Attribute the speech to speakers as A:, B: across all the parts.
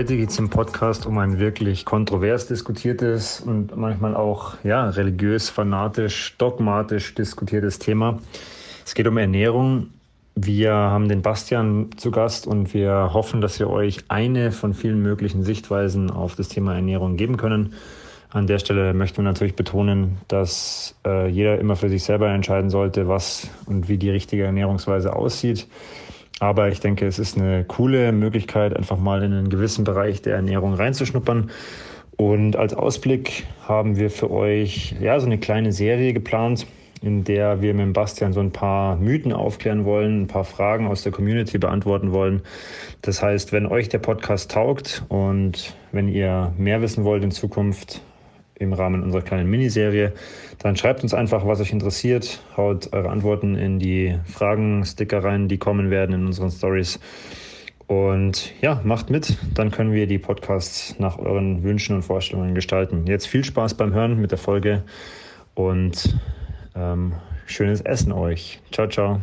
A: Heute geht es im Podcast um ein wirklich kontrovers diskutiertes und manchmal auch ja, religiös, fanatisch, dogmatisch diskutiertes Thema. Es geht um Ernährung. Wir haben den Bastian zu Gast und wir hoffen, dass wir euch eine von vielen möglichen Sichtweisen auf das Thema Ernährung geben können. An der Stelle möchten wir natürlich betonen, dass äh, jeder immer für sich selber entscheiden sollte, was und wie die richtige Ernährungsweise aussieht. Aber ich denke, es ist eine coole Möglichkeit, einfach mal in einen gewissen Bereich der Ernährung reinzuschnuppern. Und als Ausblick haben wir für euch ja so eine kleine Serie geplant, in der wir mit Bastian so ein paar Mythen aufklären wollen, ein paar Fragen aus der Community beantworten wollen. Das heißt, wenn euch der Podcast taugt und wenn ihr mehr wissen wollt in Zukunft, im Rahmen unserer kleinen Miniserie. Dann schreibt uns einfach, was euch interessiert. Haut eure Antworten in die Fragen-Sticker rein, die kommen werden in unseren Stories. Und ja, macht mit, dann können wir die Podcasts nach euren Wünschen und Vorstellungen gestalten. Jetzt viel Spaß beim Hören mit der Folge und ähm, schönes Essen euch. Ciao, ciao.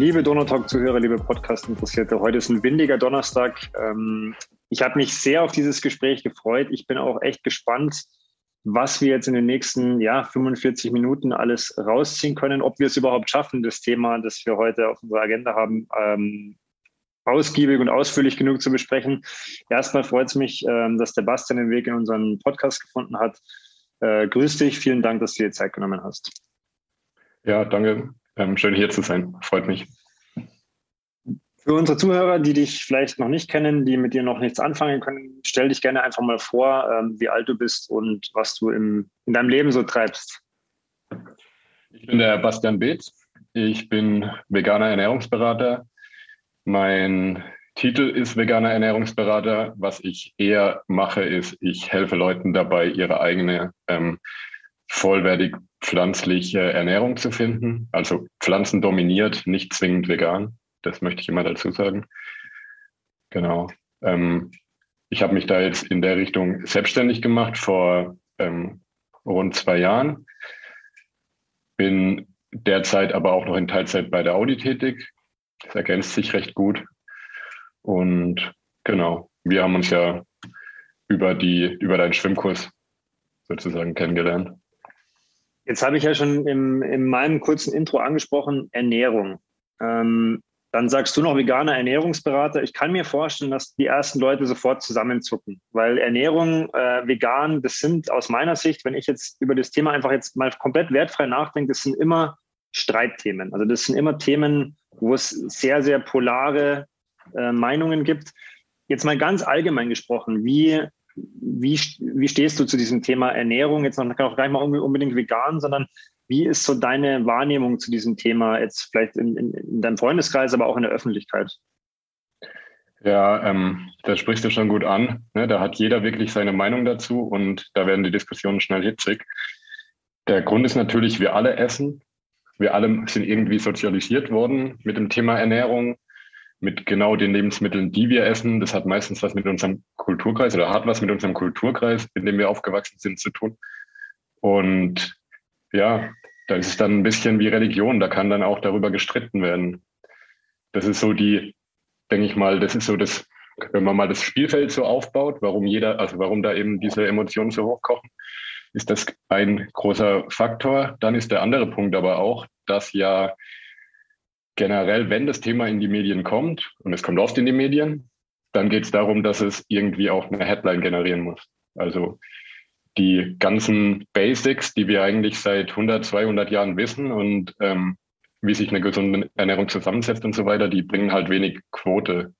A: Liebe Donautalk-Zuhörer, liebe Podcast-Interessierte, heute ist ein windiger Donnerstag. Ähm, ich habe mich sehr auf dieses Gespräch gefreut. Ich bin auch echt gespannt, was wir jetzt in den nächsten ja, 45 Minuten alles rausziehen können, ob wir es überhaupt schaffen, das Thema, das wir heute auf unserer Agenda haben, ähm, ausgiebig und ausführlich genug zu besprechen. Erstmal freut es mich, ähm, dass der Bastian den Weg in unseren Podcast gefunden hat. Äh, grüß dich, vielen Dank, dass du dir Zeit genommen hast.
B: Ja, danke. Ähm, schön hier zu sein. Freut mich.
A: Für unsere Zuhörer, die dich vielleicht noch nicht kennen, die mit dir noch nichts anfangen können, stell dich gerne einfach mal vor, ähm, wie alt du bist und was du im, in deinem Leben so treibst.
B: Ich bin der Bastian Beetz. Ich bin veganer Ernährungsberater. Mein Titel ist veganer Ernährungsberater. Was ich eher mache, ist, ich helfe Leuten dabei, ihre eigene ähm, vollwertig pflanzliche Ernährung zu finden. Also Pflanzen dominiert, nicht zwingend vegan. Das möchte ich immer dazu sagen. Genau. Ähm, ich habe mich da jetzt in der Richtung selbstständig gemacht vor ähm, rund zwei Jahren. Bin derzeit aber auch noch in Teilzeit bei der Audi tätig. Das ergänzt sich recht gut. Und genau, wir haben uns ja über die, über deinen Schwimmkurs sozusagen kennengelernt.
A: Jetzt habe ich ja schon im, in meinem kurzen Intro angesprochen, Ernährung. Ähm, dann sagst du noch veganer Ernährungsberater. Ich kann mir vorstellen, dass die ersten Leute sofort zusammenzucken, weil Ernährung, äh, vegan, das sind aus meiner Sicht, wenn ich jetzt über das Thema einfach jetzt mal komplett wertfrei nachdenke, das sind immer Streitthemen. Also das sind immer Themen, wo es sehr, sehr polare äh, Meinungen gibt. Jetzt mal ganz allgemein gesprochen, wie wie, wie stehst du zu diesem Thema Ernährung? Jetzt noch gar nicht mal unbedingt vegan, sondern wie ist so deine Wahrnehmung zu diesem Thema jetzt vielleicht in, in, in deinem Freundeskreis, aber auch in der Öffentlichkeit?
B: Ja, ähm, da sprichst du schon gut an. Ne? Da hat jeder wirklich seine Meinung dazu und da werden die Diskussionen schnell hitzig. Der Grund ist natürlich, wir alle essen. Wir alle sind irgendwie sozialisiert worden mit dem Thema Ernährung mit genau den Lebensmitteln, die wir essen. Das hat meistens was mit unserem Kulturkreis oder hat was mit unserem Kulturkreis, in dem wir aufgewachsen sind, zu tun. Und ja, da ist es dann ein bisschen wie Religion. Da kann dann auch darüber gestritten werden. Das ist so die, denke ich mal, das ist so das, wenn man mal das Spielfeld so aufbaut, warum jeder, also warum da eben diese Emotionen so hochkochen, ist das ein großer Faktor. Dann ist der andere Punkt aber auch, dass ja generell, wenn das Thema in die Medien kommt, und es kommt oft in die Medien, dann geht es darum, dass es irgendwie auch eine Headline generieren muss. Also die ganzen Basics, die wir eigentlich seit 100, 200 Jahren wissen und ähm, wie sich eine gesunde Ernährung zusammensetzt und so weiter, die bringen halt wenig Quote.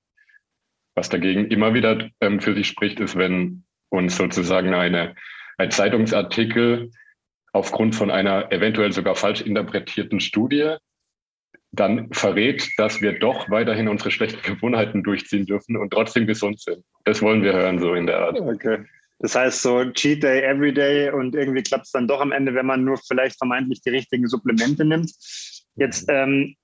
B: Was dagegen immer wieder ähm, für sich spricht, ist, wenn uns sozusagen eine, ein Zeitungsartikel aufgrund von einer eventuell sogar falsch interpretierten Studie dann verrät, dass wir doch weiterhin unsere schlechten Gewohnheiten durchziehen dürfen und trotzdem gesund sind. Das wollen wir hören, so in der Art.
A: Okay. Das heißt so Cheat Day, Every Day und irgendwie klappt es dann doch am Ende, wenn man nur vielleicht vermeintlich die richtigen Supplemente nimmt. Jetzt ähm,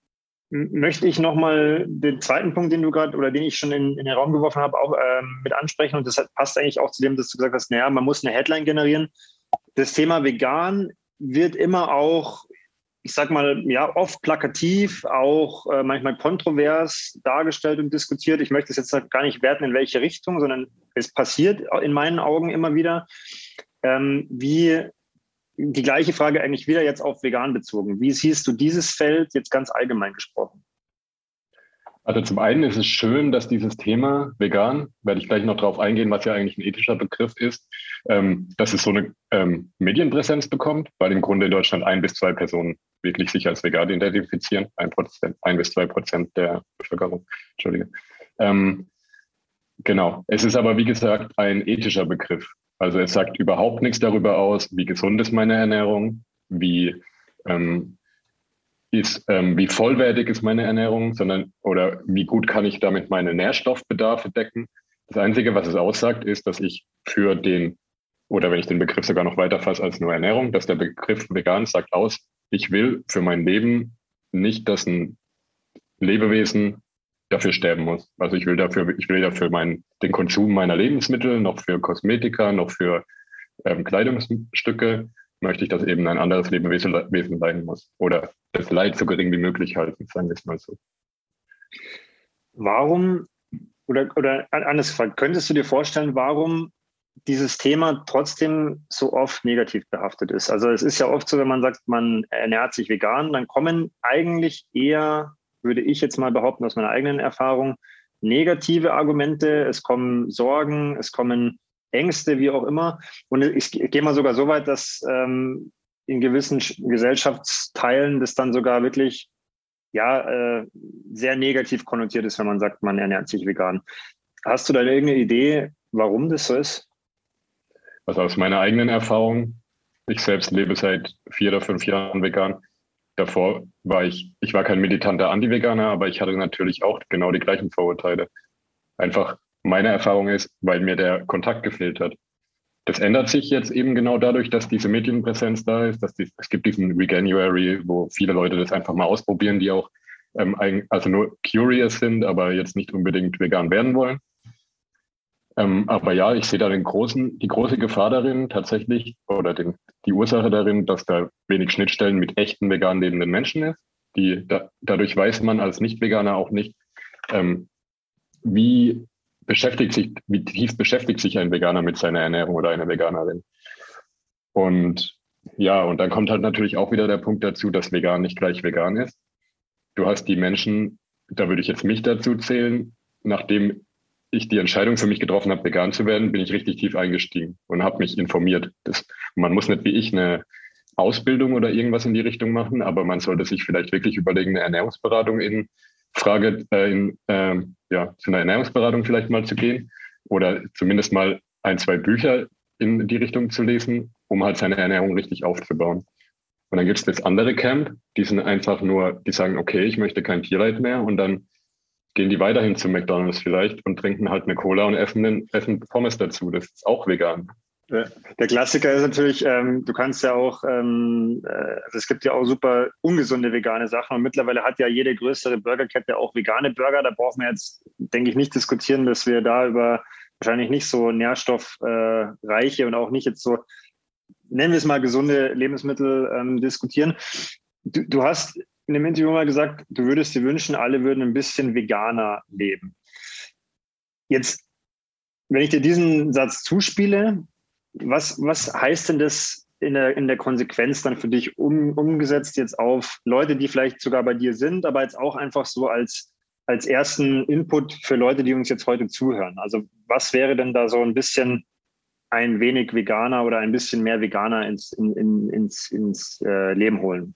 A: möchte ich nochmal den zweiten Punkt, den du gerade oder den ich schon in, in, den Raum geworfen habe, auch ähm, mit ansprechen. Und das passt eigentlich auch zu dem, dass du gesagt hast, naja, man muss eine Headline generieren. das Thema vegan wird immer auch, ich sag mal, ja, oft plakativ, auch äh, manchmal kontrovers dargestellt und diskutiert. Ich möchte es jetzt gar nicht werten, in welche Richtung, sondern es passiert in meinen Augen immer wieder. Ähm, wie die gleiche Frage eigentlich wieder jetzt auf vegan bezogen. Wie siehst du dieses Feld jetzt ganz allgemein gesprochen?
B: Also zum einen ist es schön, dass dieses Thema vegan, werde ich gleich noch darauf eingehen, was ja eigentlich ein ethischer Begriff ist, ähm, dass es so eine ähm, Medienpräsenz bekommt, weil im Grunde in Deutschland ein bis zwei Personen wirklich sich als vegan identifizieren, ein, Prozent, ein bis zwei Prozent der Bevölkerung. Entschuldige. Ähm, genau. Es ist aber, wie gesagt, ein ethischer Begriff. Also es sagt überhaupt nichts darüber aus, wie gesund ist meine Ernährung, wie ähm, ist, ähm, wie vollwertig ist meine Ernährung, sondern oder wie gut kann ich damit meine Nährstoffbedarfe decken. Das Einzige, was es aussagt, ist, dass ich für den, oder wenn ich den Begriff sogar noch weiter fasse als nur Ernährung, dass der Begriff vegan sagt aus, ich will für mein Leben nicht, dass ein Lebewesen dafür sterben muss. Also ich will dafür, ich will dafür meinen, den Konsum meiner Lebensmittel, noch für Kosmetika, noch für ähm, Kleidungsstücke möchte ich, dass eben ein anderes Lebewesen Wesen leiden muss. Oder das Leid so gering wie möglich halten, sagen wir es mal so.
A: Warum, oder, oder anders gefragt, könntest du dir vorstellen, warum dieses Thema trotzdem so oft negativ behaftet ist? Also es ist ja oft so, wenn man sagt, man ernährt sich vegan, dann kommen eigentlich eher, würde ich jetzt mal behaupten aus meiner eigenen Erfahrung, negative Argumente, es kommen Sorgen, es kommen Ängste, wie auch immer. Und ich, gehe mal sogar so weit, dass ähm, in gewissen Gesellschaftsteilen das dann sogar wirklich ja, äh, sehr negativ konnotiert ist, wenn man sagt, man ernährt sich vegan. Hast du da irgendeine Idee, warum das so ist?
B: Also aus meiner eigenen Erfahrung, ich selbst lebe seit vier oder fünf Jahren vegan. Davor war ich, ich war kein militanter Anti-Veganer, aber ich hatte natürlich auch genau die gleichen Vorurteile. Einfach meine Erfahrung ist, weil mir der Kontakt gefehlt hat. Das ändert sich jetzt eben genau dadurch, dass diese Medienpräsenz da ist, dass die, es gibt diesen Reganuary, wo viele Leute das einfach mal ausprobieren, die auch ähm, also nur curious sind, aber jetzt nicht unbedingt vegan werden wollen. Ähm, aber ja, ich sehe da den großen, die große Gefahr darin tatsächlich oder den, die Ursache darin, dass da wenig Schnittstellen mit echten vegan lebenden Menschen ist. Die, da, dadurch weiß man als Nicht-Veganer auch nicht, ähm, wie beschäftigt sich, wie tief beschäftigt sich ein Veganer mit seiner Ernährung oder eine Veganerin? Und ja, und dann kommt halt natürlich auch wieder der Punkt dazu, dass vegan nicht gleich vegan ist. Du hast die Menschen, da würde ich jetzt mich dazu zählen, nachdem ich die Entscheidung für mich getroffen habe, vegan zu werden, bin ich richtig tief eingestiegen und habe mich informiert. Das, man muss nicht wie ich eine Ausbildung oder irgendwas in die Richtung machen, aber man sollte sich vielleicht wirklich überlegen, eine Ernährungsberatung in Frage, äh, in, äh, ja, zu einer Ernährungsberatung vielleicht mal zu gehen oder zumindest mal ein, zwei Bücher in die Richtung zu lesen, um halt seine Ernährung richtig aufzubauen. Und dann gibt es das andere Camp, die sind einfach nur, die sagen, okay, ich möchte kein Tierleid mehr und dann gehen die weiterhin zu McDonalds vielleicht und trinken halt eine Cola und essen, essen Pommes dazu. Das ist auch vegan.
A: Der Klassiker ist natürlich, ähm, du kannst ja auch, ähm, äh, also es gibt ja auch super ungesunde vegane Sachen und mittlerweile hat ja jede größere Burgerkette auch vegane Burger. Da brauchen wir jetzt, denke ich, nicht diskutieren, dass wir da über wahrscheinlich nicht so nährstoffreiche äh, und auch nicht jetzt so, nennen wir es mal, gesunde Lebensmittel ähm, diskutieren. Du, du hast in dem Interview mal gesagt, du würdest dir wünschen, alle würden ein bisschen veganer leben. Jetzt, wenn ich dir diesen Satz zuspiele, was, was heißt denn das in der, in der Konsequenz dann für dich um, umgesetzt jetzt auf Leute, die vielleicht sogar bei dir sind, aber jetzt auch einfach so als, als ersten Input für Leute, die uns jetzt heute zuhören? Also was wäre denn da so ein bisschen ein wenig Veganer oder ein bisschen mehr Veganer ins, in, in, ins, ins äh, Leben holen?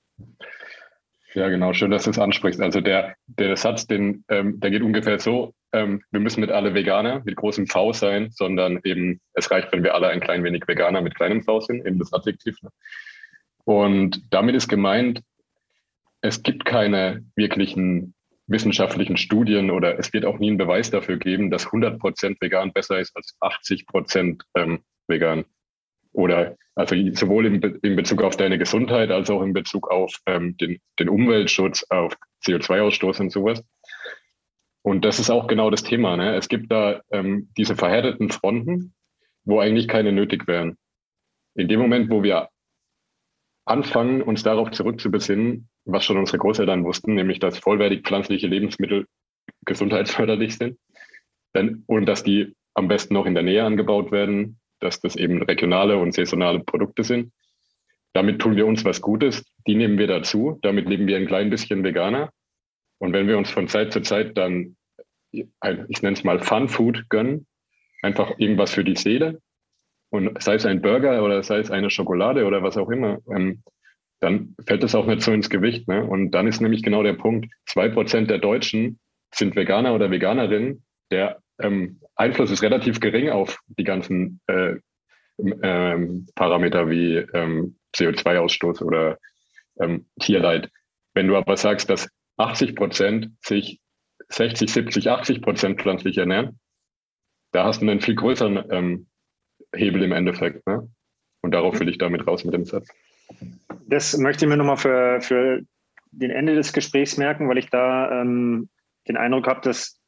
B: Ja, genau, schön, dass du es ansprichst. Also der, der Satz, den, ähm, der geht ungefähr so, ähm, wir müssen nicht alle Veganer mit großem V sein, sondern eben, es reicht, wenn wir alle ein klein wenig Veganer mit kleinem V sind, eben das Adjektiv. Ne? Und damit ist gemeint, es gibt keine wirklichen wissenschaftlichen Studien oder es wird auch nie einen Beweis dafür geben, dass 100% vegan besser ist als 80% ähm, vegan. Oder also sowohl in, Be in, Bezug auf deine Gesundheit als auch in Bezug auf ähm, den, den Umweltschutz, auf CO2-Ausstoß und sowas. Und das ist auch genau das Thema. Ne? Es gibt da ähm, diese verhärteten Fronten, wo eigentlich keine nötig wären. in dem Moment, wo wir anfangen, uns darauf zurückzubesinnen, was schon unsere Großeltern wussten, nämlich dass vollwertig pflanzliche Lebensmittel gesundheitsförderlich sind dann, und dass die am besten noch in der Nähe angebaut werden, dass das eben regionale und saisonale Produkte sind. Damit tun wir uns was Gutes, die nehmen wir dazu, damit leben wir ein klein bisschen veganer. Und wenn wir uns von Zeit zu Zeit dann, ich nenne es mal Fun Food gönnen, einfach irgendwas für die Seele, und sei es ein Burger oder sei es eine Schokolade oder was auch immer, ähm, dann fällt das auch nicht so ins Gewicht. Ne? Und dann ist nämlich genau der Punkt, zwei Prozent der Deutschen sind Veganer oder Veganerinnen. Der ähm, Einfluss ist relativ gering auf die ganzen äh, ähm, Parameter wie ähm, CO2-Ausstoß oder ähm, Tierleid. Wenn du aber sagst, dass 80 Prozent sich 60, 70, 80 Prozent pflanzlich ernähren, da hast du einen viel größeren ähm, Hebel im Endeffekt. Ne? Und darauf will ich damit raus mit dem Satz.
A: Das möchte ich mir nochmal für, für den Ende des Gesprächs merken, weil ich da ähm, den Eindruck habe, dass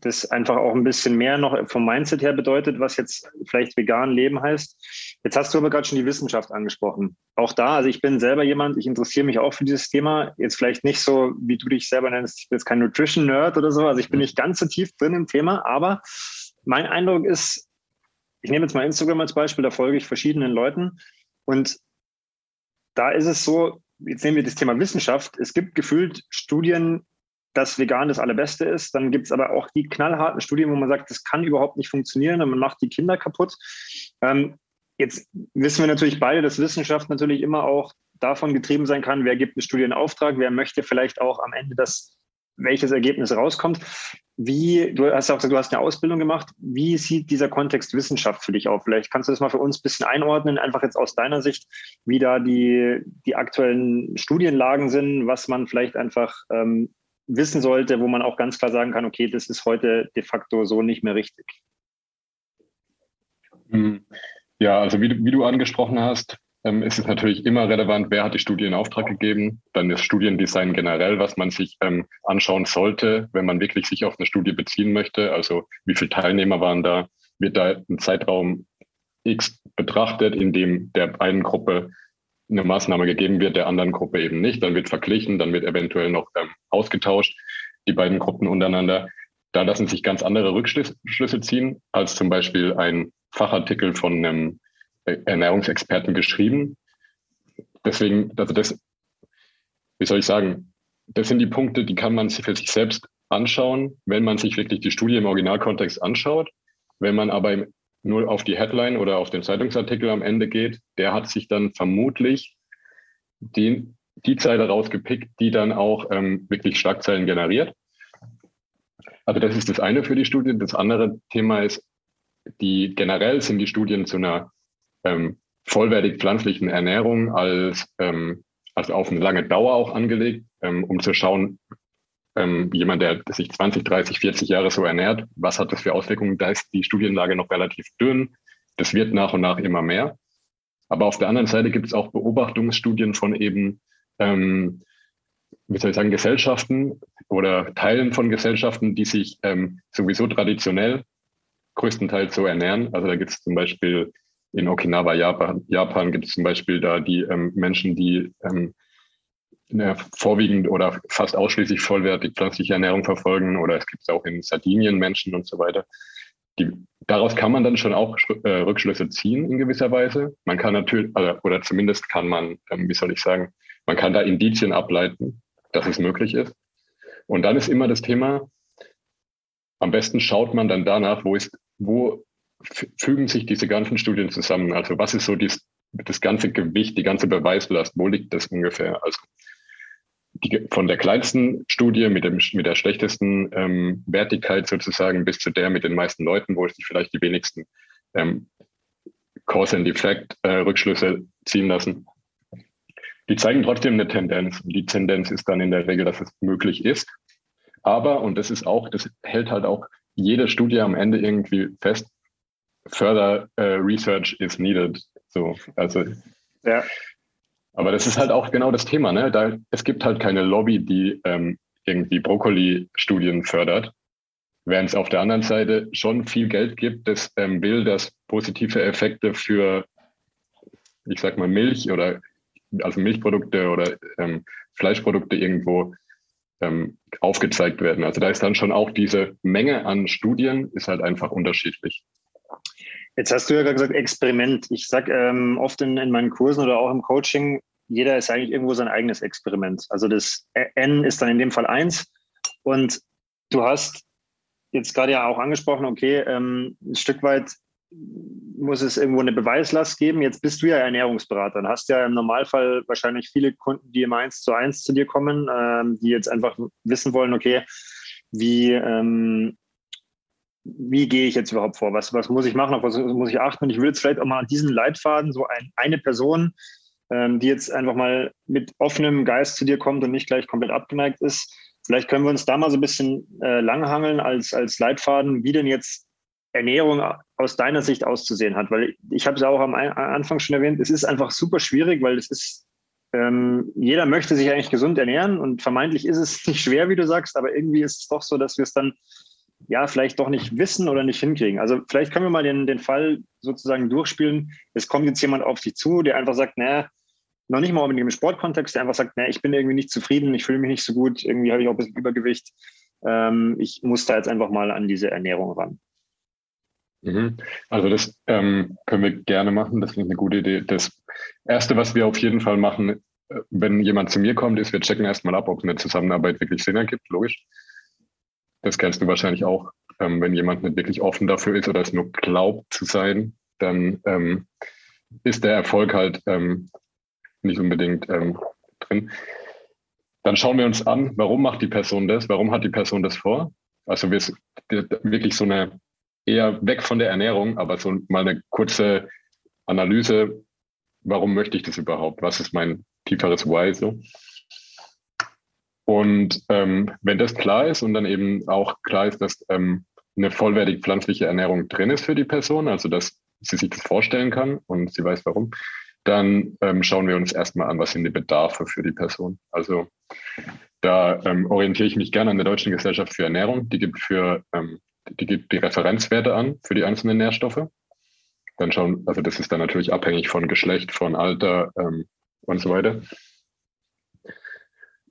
A: das einfach auch ein bisschen mehr noch vom Mindset her bedeutet, was jetzt vielleicht vegan leben heißt. Jetzt hast du aber gerade schon die Wissenschaft angesprochen. Auch da, also ich bin selber jemand, ich interessiere mich auch für dieses Thema. Jetzt vielleicht nicht so, wie du dich selber nennst, ich bin jetzt kein Nutrition-Nerd oder so, also ich bin nicht ganz so tief drin im Thema, aber mein Eindruck ist, ich nehme jetzt mal Instagram als Beispiel, da folge ich verschiedenen Leuten und da ist es so, jetzt nehmen wir das Thema Wissenschaft, es gibt gefühlt Studien, dass vegan das Allerbeste ist. Dann gibt es aber auch die knallharten Studien, wo man sagt, das kann überhaupt nicht funktionieren und man macht die Kinder kaputt. Ähm, jetzt wissen wir natürlich beide, dass Wissenschaft natürlich immer auch davon getrieben sein kann, wer gibt eine Studie in Auftrag, wer möchte vielleicht auch am Ende das, welches Ergebnis rauskommt. Wie, du hast auch gesagt, du hast eine Ausbildung gemacht. Wie sieht dieser Kontext Wissenschaft für dich auf? Vielleicht kannst du das mal für uns ein bisschen einordnen, einfach jetzt aus deiner Sicht, wie da die, die aktuellen Studienlagen sind, was man vielleicht einfach ähm, wissen sollte, wo man auch ganz klar sagen kann, okay, das ist heute de facto so nicht mehr richtig.
B: Hm. Ja, also wie, wie du angesprochen hast, ähm, ist es natürlich immer relevant, wer hat die Studie in Auftrag gegeben. Dann ist Studiendesign generell, was man sich ähm, anschauen sollte, wenn man wirklich sich auf eine Studie beziehen möchte. Also wie viele Teilnehmer waren da? Wird da ein Zeitraum X betrachtet, in dem der einen Gruppe eine Maßnahme gegeben wird, der anderen Gruppe eben nicht. Dann wird verglichen, dann wird eventuell noch ähm, ausgetauscht, die beiden Gruppen untereinander. Da lassen sich ganz andere Rückschlüsse ziehen, als zum Beispiel ein Fachartikel von einem Ernährungsexperten geschrieben. Deswegen, also das, wie soll ich sagen, das sind die Punkte, die kann man für sich selbst anschauen, wenn man sich wirklich die Studie im Originalkontext anschaut. Wenn man aber nur auf die Headline oder auf den Zeitungsartikel am Ende geht, der hat sich dann vermutlich den, die Zeile rausgepickt, die dann auch ähm, wirklich Schlagzeilen generiert. Also das ist das eine für die Studien. Das andere Thema ist, die generell sind die Studien zu einer ähm, vollwertig pflanzlichen Ernährung als, ähm, also auf eine lange Dauer auch angelegt, ähm, um zu schauen, ähm, jemand, der sich 20, 30, 40 Jahre so ernährt, was hat das für Auswirkungen? Da ist die Studienlage noch relativ dünn. Das wird nach und nach immer mehr. Aber auf der anderen Seite gibt es auch Beobachtungsstudien von eben, ähm, wie soll ich sagen, Gesellschaften oder Teilen von Gesellschaften, die sich ähm, sowieso traditionell größtenteils so ernähren. Also da gibt es zum Beispiel in Okinawa, Japan, Japan gibt es zum Beispiel da die ähm, Menschen, die ähm, eine vorwiegend oder fast ausschließlich vollwertig pflanzliche Ernährung verfolgen oder es gibt es auch in Sardinien Menschen und so weiter. Die, daraus kann man dann schon auch äh, Rückschlüsse ziehen in gewisser Weise. Man kann natürlich, also, oder zumindest kann man, ähm, wie soll ich sagen, man kann da Indizien ableiten, dass es möglich ist. Und dann ist immer das Thema, am besten schaut man dann danach, wo ist, wo fügen sich diese ganzen Studien zusammen? Also was ist so dies, das ganze Gewicht, die ganze Beweislast, wo liegt das ungefähr? Also die, von der kleinsten Studie mit, dem, mit der schlechtesten ähm, Wertigkeit sozusagen bis zu der mit den meisten Leuten, wo sich vielleicht die wenigsten ähm, Cause and Effect äh, Rückschlüsse ziehen lassen. Die zeigen trotzdem eine Tendenz. Die Tendenz ist dann in der Regel, dass es möglich ist. Aber, und das ist auch, das hält halt auch jede Studie am Ende irgendwie fest, further uh, research is needed. So, also ja. Aber das ist halt auch genau das Thema. Ne? Da, es gibt halt keine Lobby, die ähm, irgendwie Brokkoli-Studien fördert, während es auf der anderen Seite schon viel Geld gibt, das ähm, will, dass positive Effekte für ich sag mal, Milch oder also Milchprodukte oder ähm, Fleischprodukte irgendwo ähm, aufgezeigt werden. Also da ist dann schon auch diese Menge an Studien ist halt einfach unterschiedlich.
A: Jetzt hast du ja gerade gesagt, Experiment. Ich sage ähm, oft in, in meinen Kursen oder auch im Coaching, jeder ist eigentlich irgendwo sein eigenes Experiment. Also das N ist dann in dem Fall eins. Und du hast jetzt gerade ja auch angesprochen, okay, ähm, ein Stück weit muss es irgendwo eine Beweislast geben. Jetzt bist du ja Ernährungsberater und hast ja im Normalfall wahrscheinlich viele Kunden, die im Eins zu eins zu dir kommen, ähm, die jetzt einfach wissen wollen, okay, wie, ähm, wie gehe ich jetzt überhaupt vor? Was, was muss ich machen? Auf was muss ich achten? Und ich will jetzt vielleicht auch mal an diesen Leitfaden so ein, eine Person, ähm, die jetzt einfach mal mit offenem Geist zu dir kommt und nicht gleich komplett abgeneigt ist. Vielleicht können wir uns da mal so ein bisschen äh, langhangeln als, als Leitfaden, wie denn jetzt Ernährung aus deiner Sicht auszusehen hat. Weil ich habe es auch am Anfang schon erwähnt, es ist einfach super schwierig, weil es ist, ähm, jeder möchte sich eigentlich gesund ernähren und vermeintlich ist es nicht schwer, wie du sagst, aber irgendwie ist es doch so, dass wir es dann ja vielleicht doch nicht wissen oder nicht hinkriegen. Also vielleicht können wir mal den, den Fall sozusagen durchspielen. Es kommt jetzt jemand auf dich zu, der einfach sagt, naja, noch nicht mal unbedingt im Sportkontext, der einfach sagt, naja, ich bin irgendwie nicht zufrieden, ich fühle mich nicht so gut, irgendwie habe ich auch ein bisschen Übergewicht. Ähm, ich muss da jetzt einfach mal an diese Ernährung ran.
B: Mhm. Also das ähm, können wir gerne machen, das finde ich eine gute Idee. Das Erste, was wir auf jeden Fall machen, äh, wenn jemand zu mir kommt, ist, wir checken erstmal ab, ob eine Zusammenarbeit wirklich Sinn ergibt, logisch. Das kennst du wahrscheinlich auch. Ähm, wenn jemand nicht wirklich offen dafür ist oder es nur glaubt zu sein, dann ähm, ist der Erfolg halt ähm, nicht unbedingt ähm, drin. Dann schauen wir uns an, warum macht die Person das? Warum hat die Person das vor? Also wir wirklich so eine eher weg von der Ernährung, aber so mal eine kurze Analyse, warum möchte ich das überhaupt? Was ist mein tieferes Why so? Und ähm, wenn das klar ist und dann eben auch klar ist, dass ähm, eine vollwertig pflanzliche Ernährung drin ist für die Person, also dass sie sich das vorstellen kann und sie weiß warum, dann ähm, schauen wir uns erstmal an, was sind die Bedarfe für die Person. Also da ähm, orientiere ich mich gerne an der Deutschen Gesellschaft für Ernährung. Die gibt für ähm, die gibt die Referenzwerte an für die einzelnen Nährstoffe. Dann schauen, also das ist dann natürlich abhängig von Geschlecht, von Alter ähm, und so weiter.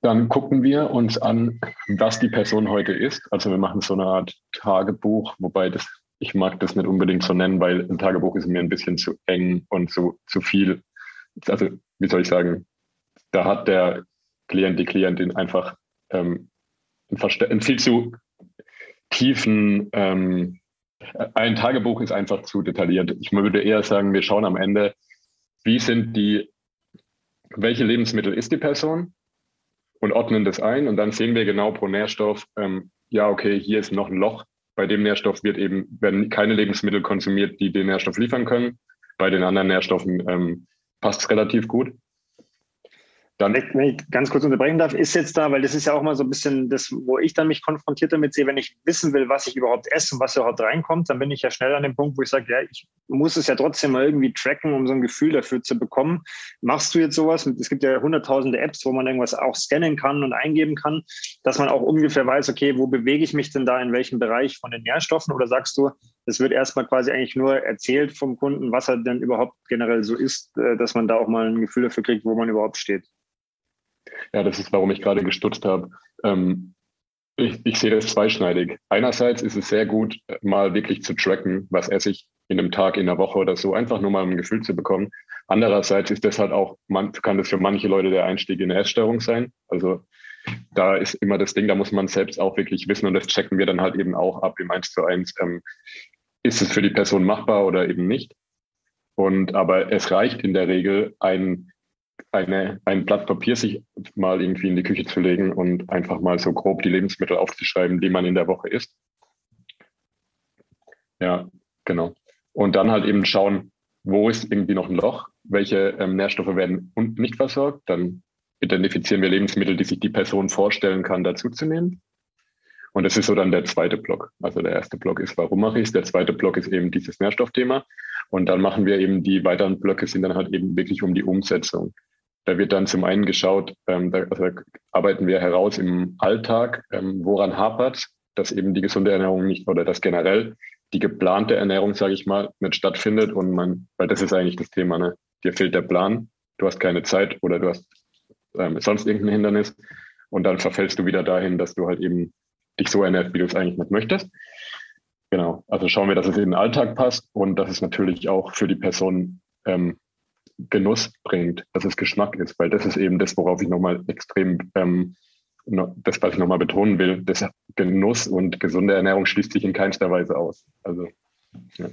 B: Dann gucken wir uns an, was die Person heute ist. Also wir machen so eine Art Tagebuch, wobei das ich mag das nicht unbedingt so nennen, weil ein Tagebuch ist mir ein bisschen zu eng und zu, zu viel. Also, wie soll ich sagen, da hat der Klient, die Klientin einfach ähm, ein, viel zu tiefen, ähm, ein Tagebuch ist einfach zu detailliert. Ich würde eher sagen, wir schauen am Ende, wie sind die, welche Lebensmittel ist die Person und ordnen das ein und dann sehen wir genau pro Nährstoff, ähm, ja, okay, hier ist noch ein Loch, bei dem Nährstoff wird eben, werden keine Lebensmittel konsumiert, die den Nährstoff liefern können. Bei den anderen Nährstoffen ähm, passt es relativ gut.
A: Dann, wenn ich ganz kurz unterbrechen darf, ist jetzt da, weil das ist ja auch mal so ein bisschen das, wo ich dann mich konfrontiert damit sehe, wenn ich wissen will, was ich überhaupt esse und was überhaupt reinkommt, dann bin ich ja schnell an dem Punkt, wo ich sage, ja, ich muss es ja trotzdem mal irgendwie tracken, um so ein Gefühl dafür zu bekommen. Machst du jetzt sowas? Es gibt ja hunderttausende Apps, wo man irgendwas auch scannen kann und eingeben kann, dass man auch ungefähr weiß, okay, wo bewege ich mich denn da in welchem Bereich von den Nährstoffen? Oder sagst du, es wird erstmal quasi eigentlich nur erzählt vom Kunden, was er denn überhaupt generell so ist, äh, dass man da auch mal ein Gefühl dafür kriegt, wo man überhaupt steht?
B: Ja, das ist, warum ich gerade gestutzt habe. Ähm, ich, ich, sehe das zweischneidig. Einerseits ist es sehr gut, mal wirklich zu tracken, was esse ich in einem Tag, in einer Woche oder so, einfach nur mal ein Gefühl zu bekommen. Andererseits ist das halt auch, man, kann das für manche Leute der Einstieg in eine Essstörung sein. Also da ist immer das Ding, da muss man selbst auch wirklich wissen und das checken wir dann halt eben auch ab im 1 zu 1. Ähm, ist es für die Person machbar oder eben nicht? Und aber es reicht in der Regel, ein eine, ein Blatt Papier sich mal irgendwie in die Küche zu legen und einfach mal so grob die Lebensmittel aufzuschreiben, die man in der Woche isst. Ja, genau. Und dann halt eben schauen, wo ist irgendwie noch ein Loch, welche ähm, Nährstoffe werden nicht versorgt. Dann identifizieren wir Lebensmittel, die sich die Person vorstellen kann, dazuzunehmen. Und das ist so dann der zweite Block. Also der erste Block ist, warum mache ich es? Der zweite Block ist eben dieses Nährstoffthema. Und dann machen wir eben die weiteren Blöcke sind dann halt eben wirklich um die Umsetzung. Da wird dann zum einen geschaut, ähm, da, also arbeiten wir heraus im Alltag, ähm, woran hapert, dass eben die gesunde Ernährung nicht oder dass generell die geplante Ernährung, sage ich mal, nicht stattfindet und man, weil das ist eigentlich das Thema, ne? dir fehlt der Plan, du hast keine Zeit oder du hast ähm, sonst irgendein Hindernis und dann verfällst du wieder dahin, dass du halt eben dich so ernährst, wie du es eigentlich nicht möchtest. Genau, also schauen wir, dass es in den Alltag passt und dass es natürlich auch für die Person ähm, Genuss bringt, dass es Geschmack ist, weil das ist eben das, worauf ich nochmal extrem, ähm, das, was ich nochmal betonen will, das Genuss und gesunde Ernährung schließt sich in keinster Weise aus. Also,
A: ja.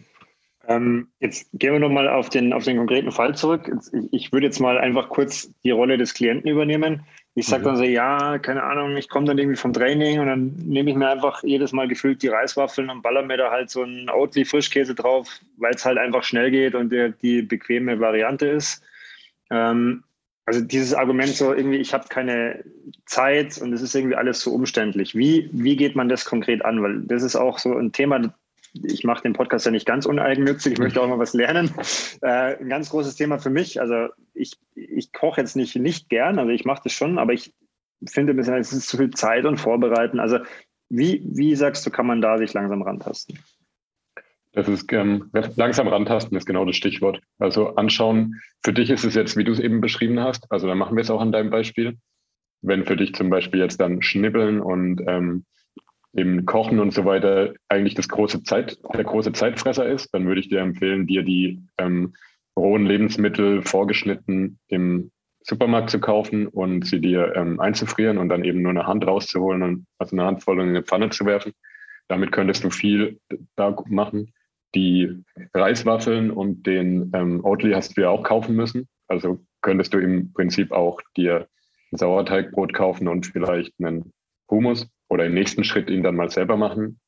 A: Ähm, jetzt gehen wir nochmal auf den, auf den konkreten Fall zurück. Ich, ich würde jetzt mal einfach kurz die Rolle des Klienten übernehmen. Ich sage dann so, ja, keine Ahnung, ich komme dann irgendwie vom Training und dann nehme ich mir einfach jedes Mal gefüllt die Reiswaffeln und baller mir da halt so einen Oatly Frischkäse drauf, weil es halt einfach schnell geht und der, die bequeme Variante ist. Ähm, also dieses Argument so irgendwie, ich habe keine Zeit und es ist irgendwie alles so umständlich. Wie, wie geht man das konkret an? Weil das ist auch so ein Thema, ich mache den Podcast ja nicht ganz uneigennützig, ich möchte auch mal was lernen. Äh, ein ganz großes Thema für mich. Also ich, ich koche jetzt nicht, nicht gern, also ich mache das schon, aber ich finde ein bisschen, es ist zu viel Zeit und Vorbereiten. Also wie, wie sagst du, kann man da sich langsam rantasten?
B: Das ist ähm, langsam rantasten ist genau das Stichwort. Also anschauen, für dich ist es jetzt, wie du es eben beschrieben hast, also dann machen wir es auch an deinem Beispiel. Wenn für dich zum Beispiel jetzt dann Schnibbeln und ähm, im Kochen und so weiter eigentlich das große Zeit, der große Zeitfresser ist, dann würde ich dir empfehlen, dir die ähm, rohen Lebensmittel vorgeschnitten im Supermarkt zu kaufen und sie dir ähm, einzufrieren und dann eben nur eine Hand rauszuholen und also eine Handvoll in eine Pfanne zu werfen. Damit könntest du viel da machen. Die Reiswaffeln und den ähm, Oatly hast du ja auch kaufen müssen. Also könntest du im Prinzip auch dir ein Sauerteigbrot kaufen und vielleicht einen Hummus oder im nächsten Schritt ihn dann mal selber machen.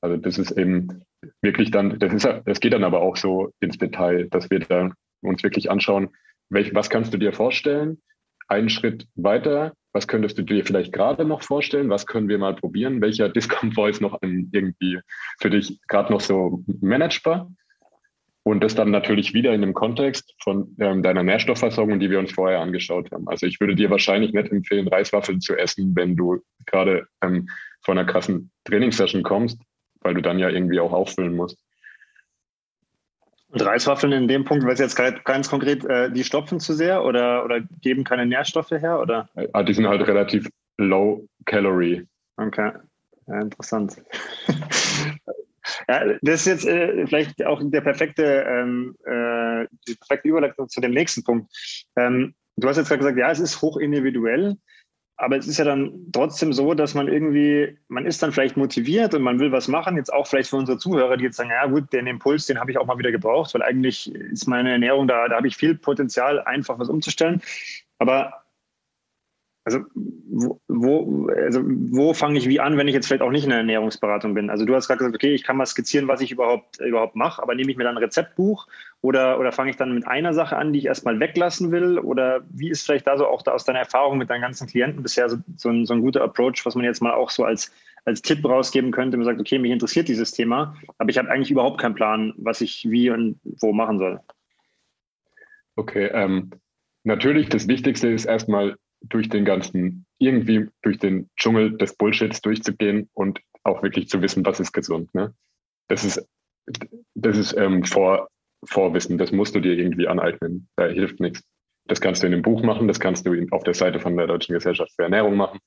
B: Also das ist eben wirklich dann, das ist das geht dann aber auch so ins Detail, dass wir da uns wirklich anschauen, welch, was kannst du dir vorstellen? Einen Schritt weiter, was könntest du dir vielleicht gerade noch vorstellen? Was können wir mal probieren? Welcher Diskomfort ist noch irgendwie für dich gerade noch so managebar? Und das dann natürlich wieder in dem Kontext von ähm, deiner Nährstoffversorgung, die wir uns vorher angeschaut haben. Also ich würde dir wahrscheinlich nicht empfehlen, Reiswaffeln zu essen, wenn du gerade ähm, von einer krassen Trainingssession kommst, weil du dann ja irgendwie auch auffüllen musst.
A: Und Reiswaffeln in dem Punkt, weil es jetzt ganz konkret, äh, die stopfen zu sehr oder, oder geben keine Nährstoffe her? Oder?
B: Ah, die sind halt relativ low calorie.
A: Okay, ja, interessant. Ja, das ist jetzt äh, vielleicht auch der perfekte, ähm, äh, die perfekte Überleitung zu dem nächsten Punkt. Ähm, du hast jetzt gerade gesagt, ja, es ist hoch individuell, aber es ist ja dann trotzdem so, dass man irgendwie, man ist dann vielleicht motiviert und man will was machen. Jetzt auch vielleicht für unsere Zuhörer, die jetzt sagen, ja gut, den Impuls, den habe ich auch mal wieder gebraucht, weil eigentlich ist meine Ernährung da, da habe ich viel Potenzial, einfach was umzustellen. Aber also wo, wo, also wo fange ich wie an, wenn ich jetzt vielleicht auch nicht in der Ernährungsberatung bin? Also du hast gerade gesagt, okay, ich kann mal skizzieren, was ich überhaupt, überhaupt mache, aber nehme ich mir dann ein Rezeptbuch oder, oder fange ich dann mit einer Sache an, die ich erstmal weglassen will? Oder wie ist vielleicht da so auch da aus deiner Erfahrung mit deinen ganzen Klienten bisher so, so, ein, so ein guter Approach, was man jetzt mal auch so als, als Tipp rausgeben könnte, man sagt, okay, mich interessiert dieses Thema, aber ich habe eigentlich überhaupt keinen Plan, was ich wie und wo machen soll.
B: Okay, ähm, natürlich das Wichtigste ist erstmal durch den ganzen, irgendwie durch den Dschungel des Bullshits durchzugehen und auch wirklich zu wissen, was ist gesund. Ne? Das ist, das ist ähm, Vor, Vorwissen, das musst du dir irgendwie aneignen. Da hilft nichts. Das kannst du in einem Buch machen, das kannst du auf der Seite von der Deutschen Gesellschaft für Ernährung machen.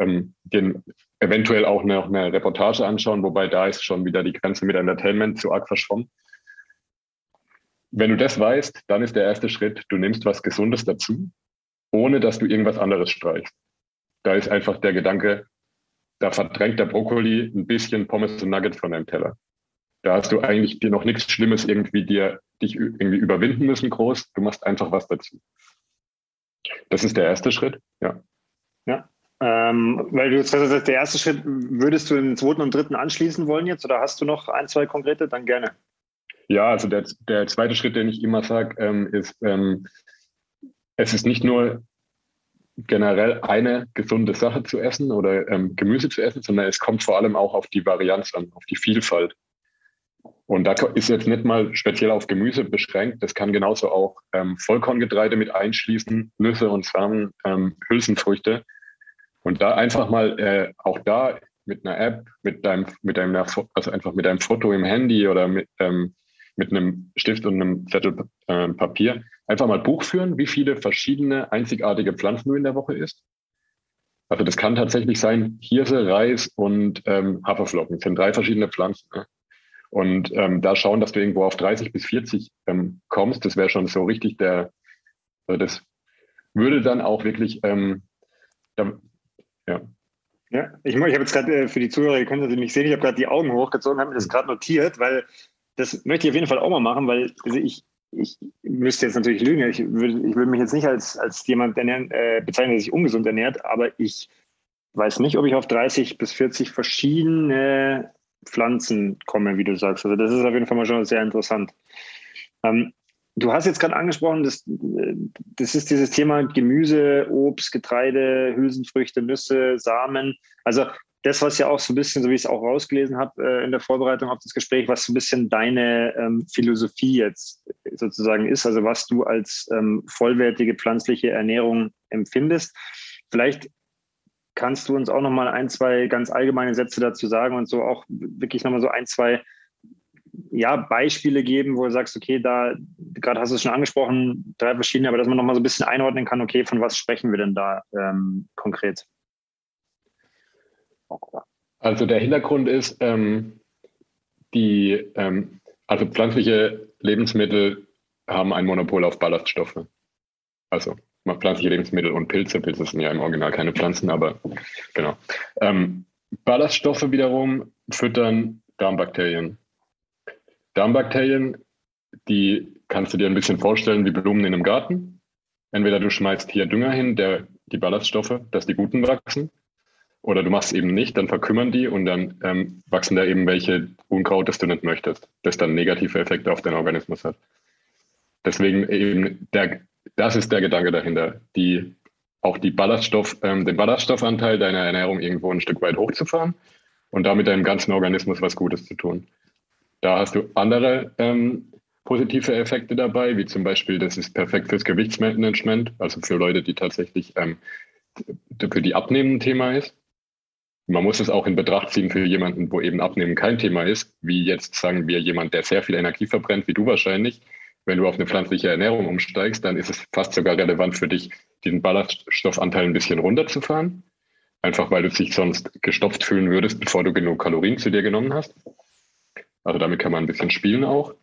B: Ähm, den eventuell auch noch eine Reportage anschauen, wobei da ist schon wieder die Grenze mit Entertainment zu arg verschwommen. Wenn du das weißt, dann ist der erste Schritt, du nimmst was Gesundes dazu ohne dass du irgendwas anderes streichst. Da ist einfach der Gedanke, da verdrängt der Brokkoli ein bisschen Pommes und Nuggets von deinem Teller. Da hast du eigentlich dir noch nichts Schlimmes irgendwie dir dich irgendwie überwinden müssen groß. Du machst einfach was dazu. Das ist der erste Schritt, ja.
A: Ja. Ähm, weil du jetzt gesagt der erste Schritt, würdest du den zweiten und dritten anschließen wollen jetzt oder hast du noch ein, zwei konkrete? Dann gerne.
B: Ja, also der, der zweite Schritt, den ich immer sage, ähm, ist, ähm, es ist nicht nur generell eine gesunde Sache zu essen oder ähm, Gemüse zu essen, sondern es kommt vor allem auch auf die Varianz an, auf die Vielfalt. Und da ist jetzt nicht mal speziell auf Gemüse beschränkt. Das kann genauso auch ähm, Vollkorngetreide mit einschließen, Nüsse und Samen, ähm, Hülsenfrüchte. Und da einfach mal äh, auch da mit einer App, mit deinem, mit deinem, also einfach mit deinem Foto im Handy oder mit, ähm, mit einem Stift und einem Zettel äh, Papier einfach mal Buch führen, wie viele verschiedene einzigartige Pflanzen du in der Woche isst. Also das kann tatsächlich sein, Hirse, Reis und ähm, Haferflocken. Das sind drei verschiedene Pflanzen. Ne? Und ähm, da schauen, dass du irgendwo auf 30 bis 40 ähm, kommst, das wäre schon so richtig der, also das würde dann auch wirklich, ähm,
A: da, ja. Ja, ich, ich habe jetzt gerade äh, für die Zuhörer, ihr könnt das nicht sehen, ich habe gerade die Augen hochgezogen, habe mir das gerade notiert, weil das möchte ich auf jeden Fall auch mal machen, weil also ich, ich müsste jetzt natürlich lügen. Ich würde, ich würde mich jetzt nicht als, als jemand ernähren, äh, bezeichnen, der sich ungesund ernährt, aber ich weiß nicht, ob ich auf 30 bis 40 verschiedene Pflanzen komme, wie du sagst. Also das ist auf jeden Fall mal schon sehr interessant. Ähm, du hast jetzt gerade angesprochen, das, das ist dieses Thema Gemüse, Obst, Getreide, Hülsenfrüchte, Nüsse, Samen. Also das, was ja auch so ein bisschen, so wie ich es auch rausgelesen habe äh, in der Vorbereitung auf das Gespräch, was so ein bisschen deine ähm, Philosophie jetzt sozusagen ist, also was du als ähm, vollwertige pflanzliche Ernährung empfindest. Vielleicht kannst du uns auch noch mal ein, zwei ganz allgemeine Sätze dazu sagen und so auch wirklich noch mal so ein, zwei ja, Beispiele geben, wo du sagst, okay, da, gerade hast du es schon angesprochen, drei verschiedene, aber dass man noch mal so ein bisschen einordnen kann, okay, von was sprechen wir denn da ähm, konkret?
B: Also der Hintergrund ist, ähm, die, ähm, also pflanzliche Lebensmittel haben ein Monopol auf Ballaststoffe. Also pflanzliche Lebensmittel und Pilze. Pilze sind ja im Original keine Pflanzen, aber genau. Ähm, Ballaststoffe wiederum füttern Darmbakterien. Darmbakterien, die kannst du dir ein bisschen vorstellen wie Blumen in einem Garten. Entweder du schmeißt hier Dünger hin, der die Ballaststoffe, dass die guten wachsen, oder du machst es eben nicht, dann verkümmern die und dann ähm, wachsen da eben welche Unkraut, das du nicht möchtest, das dann negative Effekte auf deinen Organismus hat. Deswegen eben, der, das ist der Gedanke dahinter, die, auch die Ballaststoff, ähm, den Ballaststoffanteil deiner Ernährung irgendwo ein Stück weit hochzufahren und damit deinem ganzen Organismus was Gutes zu tun. Da hast du andere ähm, positive Effekte dabei, wie zum Beispiel, das ist perfekt fürs Gewichtsmanagement, also für Leute, die tatsächlich ähm, für die Abnehmen ein Thema ist. Man muss es auch in Betracht ziehen für jemanden, wo eben Abnehmen kein Thema ist, wie jetzt sagen wir jemand, der sehr viel Energie verbrennt, wie du wahrscheinlich. Wenn du auf eine pflanzliche Ernährung umsteigst, dann ist es fast sogar relevant für dich, diesen Ballaststoffanteil ein bisschen runterzufahren. Einfach weil du dich sonst gestopft fühlen würdest, bevor du genug Kalorien zu dir genommen hast. Also damit kann man ein bisschen spielen auch.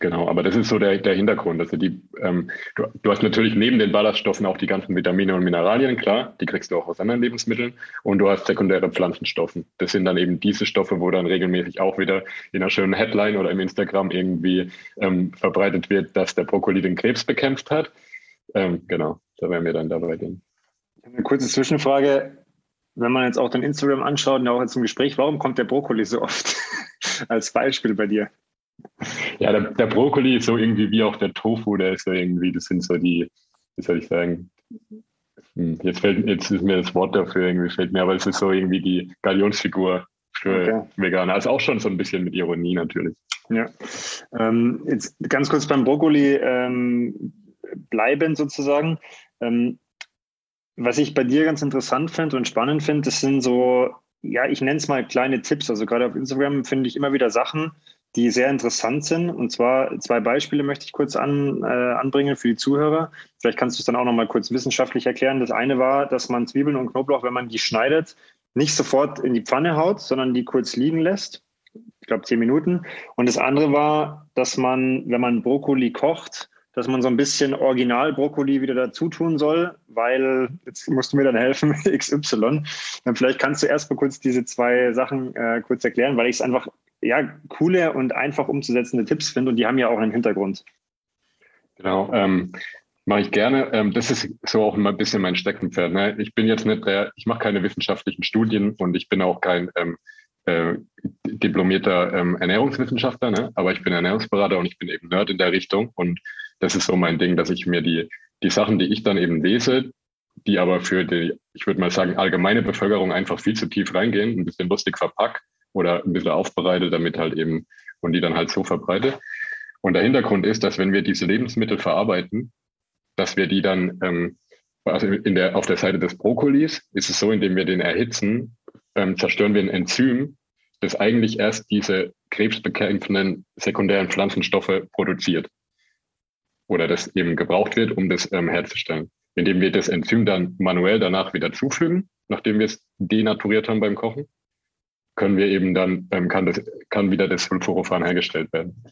B: Genau, aber das ist so der, der Hintergrund. Also die, ähm, du, du, hast natürlich neben den Ballaststoffen auch die ganzen Vitamine und Mineralien, klar, die kriegst du auch aus anderen Lebensmitteln. Und du hast sekundäre Pflanzenstoffe. Das sind dann eben diese Stoffe, wo dann regelmäßig auch wieder in einer schönen Headline oder im Instagram irgendwie ähm, verbreitet wird, dass der Brokkoli den Krebs bekämpft hat. Ähm, genau, da werden wir dann dabei gehen.
A: Eine kurze Zwischenfrage. Wenn man jetzt auch dein Instagram anschaut und auch jetzt im Gespräch, warum kommt der Brokkoli so oft als Beispiel bei dir?
B: Ja, der, der, Brokkoli ist so irgendwie wie auch der Tofu, der ist so irgendwie, das sind so die, wie soll ich sagen, hm, jetzt fällt jetzt ist mir das Wort dafür irgendwie fällt mir, aber es ist so irgendwie die Galionsfigur für okay. Veganer. Also auch schon so ein bisschen mit Ironie natürlich.
A: Ja. Ähm, jetzt ganz kurz beim Brokkoli ähm, bleiben sozusagen. Ähm, was ich bei dir ganz interessant finde und spannend finde, das sind so, ja, ich nenne es mal kleine Tipps. Also gerade auf Instagram finde ich immer wieder Sachen, die sehr interessant sind. Und zwar zwei Beispiele möchte ich kurz an, äh, anbringen für die Zuhörer. Vielleicht kannst du es dann auch noch mal kurz wissenschaftlich erklären. Das eine war, dass man Zwiebeln und Knoblauch, wenn man die schneidet, nicht sofort in die Pfanne haut, sondern die kurz liegen lässt. Ich glaube zehn Minuten. Und das andere war, dass man, wenn man Brokkoli kocht, dass man so ein bisschen Original-Brokkoli wieder dazu tun soll, weil, jetzt musst du mir dann helfen, XY. Dann vielleicht kannst du erst mal kurz diese zwei Sachen äh, kurz erklären, weil ich es einfach ja, coole und einfach umzusetzende Tipps finde und die haben ja auch einen Hintergrund.
B: Genau, ähm, mache ich gerne. Ähm, das ist so auch immer ein bisschen mein Steckenpferd. Ne? Ich bin jetzt nicht der, ich mache keine wissenschaftlichen Studien und ich bin auch kein ähm, äh, diplomierter ähm, Ernährungswissenschaftler, ne? aber ich bin Ernährungsberater und ich bin eben Nerd in der Richtung und das ist so mein Ding, dass ich mir die, die Sachen, die ich dann eben lese, die aber für die, ich würde mal sagen, allgemeine Bevölkerung einfach viel zu tief reingehen, ein bisschen lustig verpackt oder ein bisschen aufbereite, damit halt eben und die dann halt so verbreite. Und der Hintergrund ist, dass wenn wir diese Lebensmittel verarbeiten, dass wir die dann, ähm, also in der, auf der Seite des Brokkolis ist es so, indem wir den erhitzen, ähm, zerstören wir ein Enzym, das eigentlich erst diese krebsbekämpfenden sekundären Pflanzenstoffe produziert. Oder das eben gebraucht wird, um das ähm, herzustellen. Indem wir das Enzym dann manuell danach wieder zufügen, nachdem wir es denaturiert haben beim Kochen, können wir eben dann, ähm, kann, das, kann wieder das Sulforophan hergestellt werden.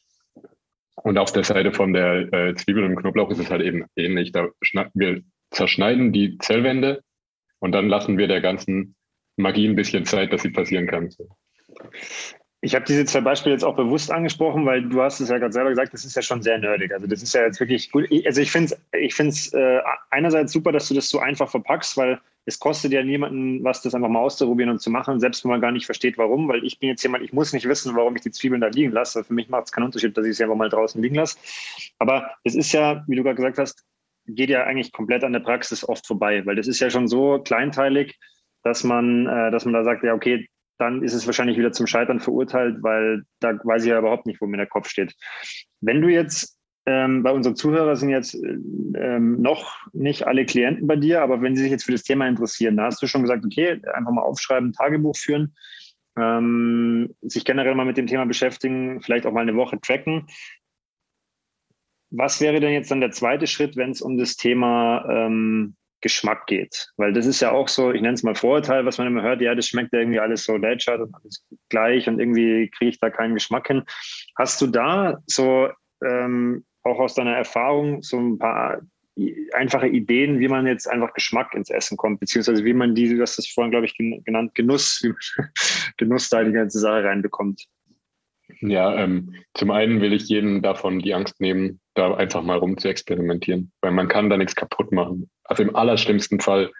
B: Und auf der Seite von der äh, Zwiebel und Knoblauch ist es halt eben ähnlich. Da wir zerschneiden die Zellwände und dann lassen wir der ganzen Magie ein bisschen Zeit, dass sie passieren kann.
A: Ich habe diese zwei Beispiele jetzt auch bewusst angesprochen, weil du hast es ja gerade selber gesagt, das ist ja schon sehr nerdig. Also das ist ja jetzt wirklich gut. Also ich finde es ich find's, äh, einerseits super, dass du das so einfach verpackst, weil es kostet ja niemanden was, das einfach mal auszuprobieren und zu machen, selbst wenn man gar nicht versteht, warum. Weil ich bin jetzt jemand, ich muss nicht wissen, warum ich die Zwiebeln da liegen lasse. Für mich macht es keinen Unterschied, dass ich sie einfach mal draußen liegen lasse. Aber es ist ja, wie du gerade gesagt hast, geht ja eigentlich komplett an der Praxis oft vorbei, weil das ist ja schon so kleinteilig, dass man, äh, dass man da sagt, ja, okay, dann ist es wahrscheinlich wieder zum Scheitern verurteilt, weil da weiß ich ja überhaupt nicht, wo mir der Kopf steht. Wenn du jetzt, ähm, bei unseren Zuhörern sind jetzt ähm, noch nicht alle Klienten bei dir, aber wenn sie sich jetzt für das Thema interessieren, da hast du schon gesagt, okay, einfach mal aufschreiben, Tagebuch führen, ähm, sich generell mal mit dem Thema beschäftigen, vielleicht auch mal eine Woche tracken. Was wäre denn jetzt dann der zweite Schritt, wenn es um das Thema ähm, Geschmack geht. Weil das ist ja auch so, ich nenne es mal Vorurteil, was man immer hört, ja, das schmeckt ja irgendwie alles so lätschert und alles gleich und irgendwie kriege ich da keinen Geschmack hin. Hast du da so ähm, auch aus deiner Erfahrung so ein paar einfache Ideen, wie man jetzt einfach Geschmack ins Essen kommt, beziehungsweise wie man die, du hast das vorhin, glaube ich, genannt, Genuss, wie man Genuss da die ganze Sache reinbekommt?
B: Ja, ähm, zum einen will ich jedem davon die Angst nehmen, da einfach mal rum zu experimentieren, weil man kann da nichts kaputt machen. Also im allerschlimmsten Fall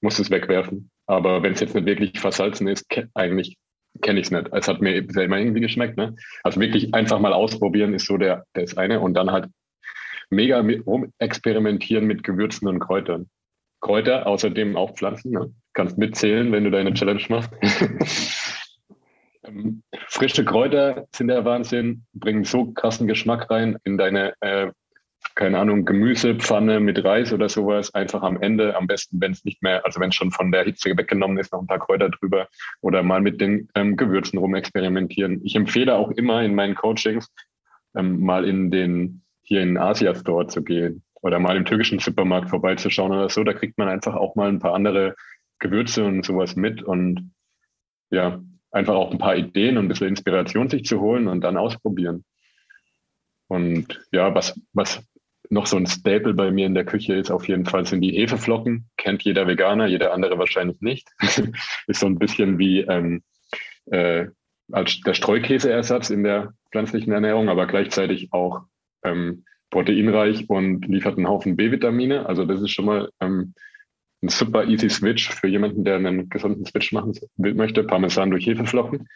B: muss es wegwerfen. Aber wenn es jetzt nicht wirklich versalzen ist, ke eigentlich kenne ich es nicht. Es hat mir immer irgendwie geschmeckt. Ne? Also wirklich einfach mal ausprobieren ist so der, das eine und dann halt mega rum experimentieren mit Gewürzen und Kräutern. Kräuter, außerdem auch Pflanzen. Ne? Kannst mitzählen, wenn du deine Challenge machst. Ähm, frische Kräuter sind der Wahnsinn, bringen so krassen Geschmack rein in deine, äh, keine Ahnung, Gemüsepfanne mit Reis oder sowas. Einfach am Ende, am besten, wenn es nicht mehr, also wenn es schon von der Hitze weggenommen ist, noch ein paar Kräuter drüber oder mal mit den ähm, Gewürzen rumexperimentieren. Ich empfehle auch immer in meinen Coachings ähm, mal in den, hier in Asia Store zu gehen oder mal im türkischen Supermarkt vorbeizuschauen oder so. Da kriegt man einfach auch mal ein paar andere Gewürze und sowas mit und ja, einfach auch ein paar Ideen und ein bisschen Inspiration sich zu holen und dann ausprobieren. Und ja, was, was noch so ein Staple bei mir in der Küche ist, auf jeden Fall sind die Hefeflocken. Kennt jeder Veganer, jeder andere wahrscheinlich nicht. ist so ein bisschen wie ähm, äh, als der Streukäseersatz in der pflanzlichen Ernährung, aber gleichzeitig auch ähm, proteinreich und liefert einen Haufen B-Vitamine. Also das ist schon mal ähm, ein super easy Switch für jemanden, der einen gesunden Switch machen möchte. Parmesan durch Hefeflocken.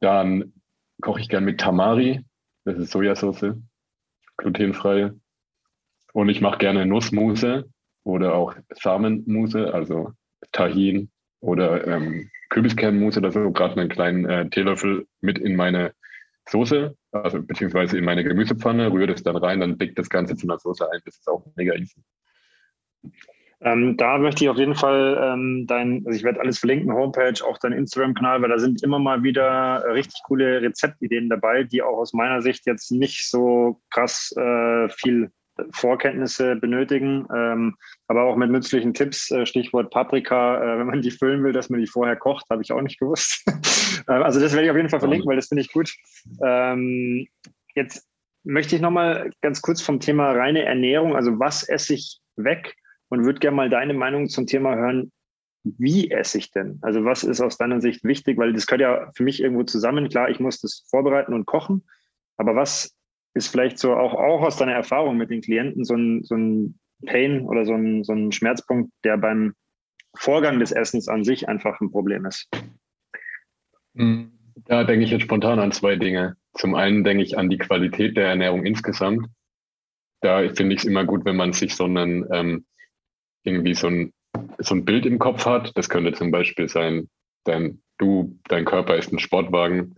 B: Dann koche ich gern mit Tamari. Das ist Sojasauce, glutenfrei. Und ich mache gerne Nussmuse oder auch Samenmuse, also Tahin oder ähm, Kürbiskernmuse oder so, gerade einen kleinen äh, Teelöffel mit in meine Soße, also beziehungsweise in meine Gemüsepfanne, rühre das dann rein, dann dickt das Ganze zu einer Soße ein. Das ist auch mega easy.
A: Ähm, da möchte ich auf jeden Fall ähm, dein, also ich werde alles verlinken, Homepage, auch dein Instagram-Kanal, weil da sind immer mal wieder richtig coole Rezeptideen dabei, die auch aus meiner Sicht jetzt nicht so krass äh, viel Vorkenntnisse benötigen, ähm, aber auch mit nützlichen Tipps, äh, Stichwort Paprika, äh, wenn man die füllen will, dass man die vorher kocht, habe ich auch nicht gewusst. Äh, also das werde ich auf jeden Fall verlinken, weil das finde ich gut. Ähm, jetzt möchte ich nochmal ganz kurz vom Thema reine Ernährung, also was esse ich weg, und würde gerne mal deine Meinung zum Thema hören. Wie esse ich denn? Also was ist aus deiner Sicht wichtig? Weil das gehört ja für mich irgendwo zusammen. Klar, ich muss das vorbereiten und kochen. Aber was ist vielleicht so auch, auch aus deiner Erfahrung mit den Klienten so ein, so ein Pain oder so ein, so ein Schmerzpunkt, der beim Vorgang des Essens an sich einfach ein Problem ist?
B: Hm, da denke ich jetzt spontan an zwei Dinge. Zum einen denke ich an die Qualität der Ernährung insgesamt. Da finde ich es immer gut, wenn man sich so einen ähm, irgendwie so ein, so ein Bild im Kopf hat. Das könnte zum Beispiel sein, dein, du, dein Körper ist ein Sportwagen.